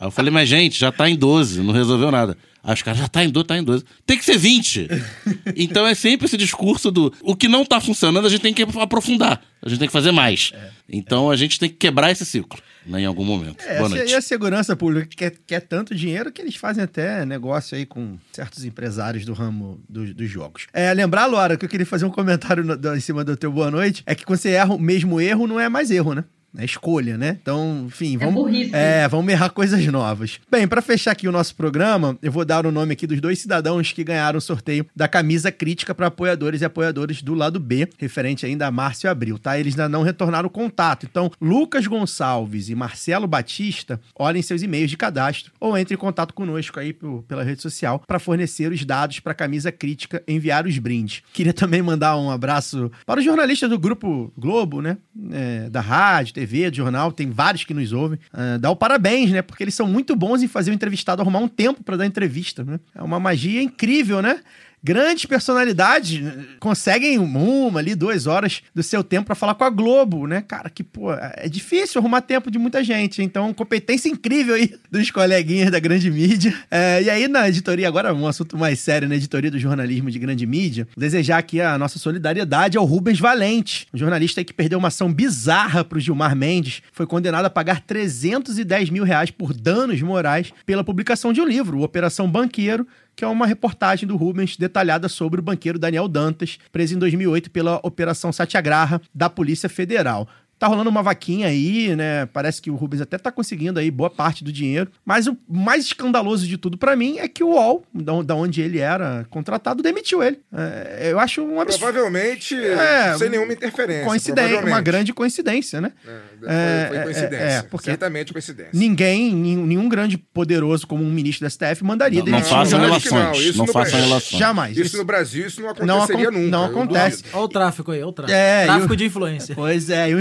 Aí eu falei, mas gente, já está em 12, não resolveu nada. Aí os caras, já tá em 12, tá em 12. Tem que ser 20. então é sempre esse discurso do o que não tá funcionando, a gente tem que aprofundar. A gente tem que fazer mais. É, então é. a gente tem que quebrar esse ciclo né, em algum momento. É, Boa noite. E a segurança pública quer, quer tanto dinheiro que eles fazem até negócio aí com certos empresários do ramo do, dos jogos. É, lembrar, Laura, que eu queria fazer um comentário no, do, em cima do teu boa noite, é que quando você erra o mesmo erro, não é mais erro, né? É escolha, né? Então, enfim, é vamos, é, é, vamos errar coisas novas. Bem, para fechar aqui o nosso programa, eu vou dar o nome aqui dos dois cidadãos que ganharam o sorteio da camisa crítica para apoiadores e apoiadores do lado B, referente ainda a Márcio e Abril, tá? Eles ainda não retornaram o contato. Então, Lucas Gonçalves e Marcelo Batista, olhem seus e-mails de cadastro ou entre em contato conosco aí pela rede social para fornecer os dados para a camisa crítica, enviar os brindes. Queria também mandar um abraço para os jornalistas do Grupo Globo, né? É, da rádio, TV, de jornal, tem vários que nos ouvem. Uh, dá o parabéns, né? Porque eles são muito bons em fazer o entrevistado arrumar um tempo para dar entrevista, né? É uma magia incrível, né? Grandes personalidades conseguem uma ali, duas horas do seu tempo para falar com a Globo, né? Cara, que, pô, é difícil arrumar tempo de muita gente. Então, competência incrível aí dos coleguinhas da grande mídia. É, e aí, na editoria, agora um assunto mais sério, na editoria do jornalismo de grande mídia, desejar aqui a nossa solidariedade ao Rubens Valente, um jornalista que perdeu uma ação bizarra pro Gilmar Mendes, foi condenado a pagar 310 mil reais por danos morais pela publicação de um livro, Operação Banqueiro, que é uma reportagem do Rubens detalhada sobre o banqueiro Daniel Dantas, preso em 2008 pela Operação Satyagraha da Polícia Federal. Tá rolando uma vaquinha aí, né? Parece que o Rubens até tá conseguindo aí boa parte do dinheiro. Mas o mais escandaloso de tudo para mim é que o UOL, da onde ele era contratado, demitiu ele. É, eu acho um absurdo. Provavelmente é, sem nenhuma interferência. Coincidência, uma grande coincidência, né? É, foi, foi, é, coincidência. É, porque Certamente coincidência. Ninguém, nenhum grande poderoso como um ministro da STF mandaria não, demitir não façam relações. Não, não façam relações. Jamais. Isso, isso, no Brasil, isso não aconteceria não, nunca. Não acontece. Olha o tráfico aí, olha o tráfico. É, tráfico eu, de influência. Pois é, eu,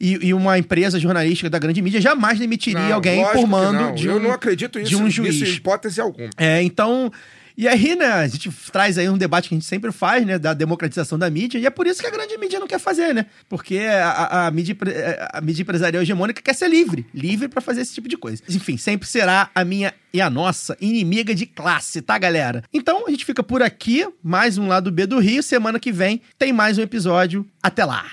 e, e, uma empresa jornalística da grande mídia jamais demitiria não, alguém por mando de um, Eu não acredito nisso, de um juiz. Nisso, hipótese alguma. É, então... E aí, né, a gente traz aí um debate que a gente sempre faz, né, da democratização da mídia, e é por isso que a grande mídia não quer fazer, né? Porque a, a, mídia, empre- a mídia empresarial hegemônica quer ser livre, livre pra fazer esse tipo de coisa. Enfim, sempre será a minha e a nossa inimiga de classe, tá, galera? Então, a gente fica por aqui, mais um lado B do Rio, semana que vem tem mais um episódio. Até lá!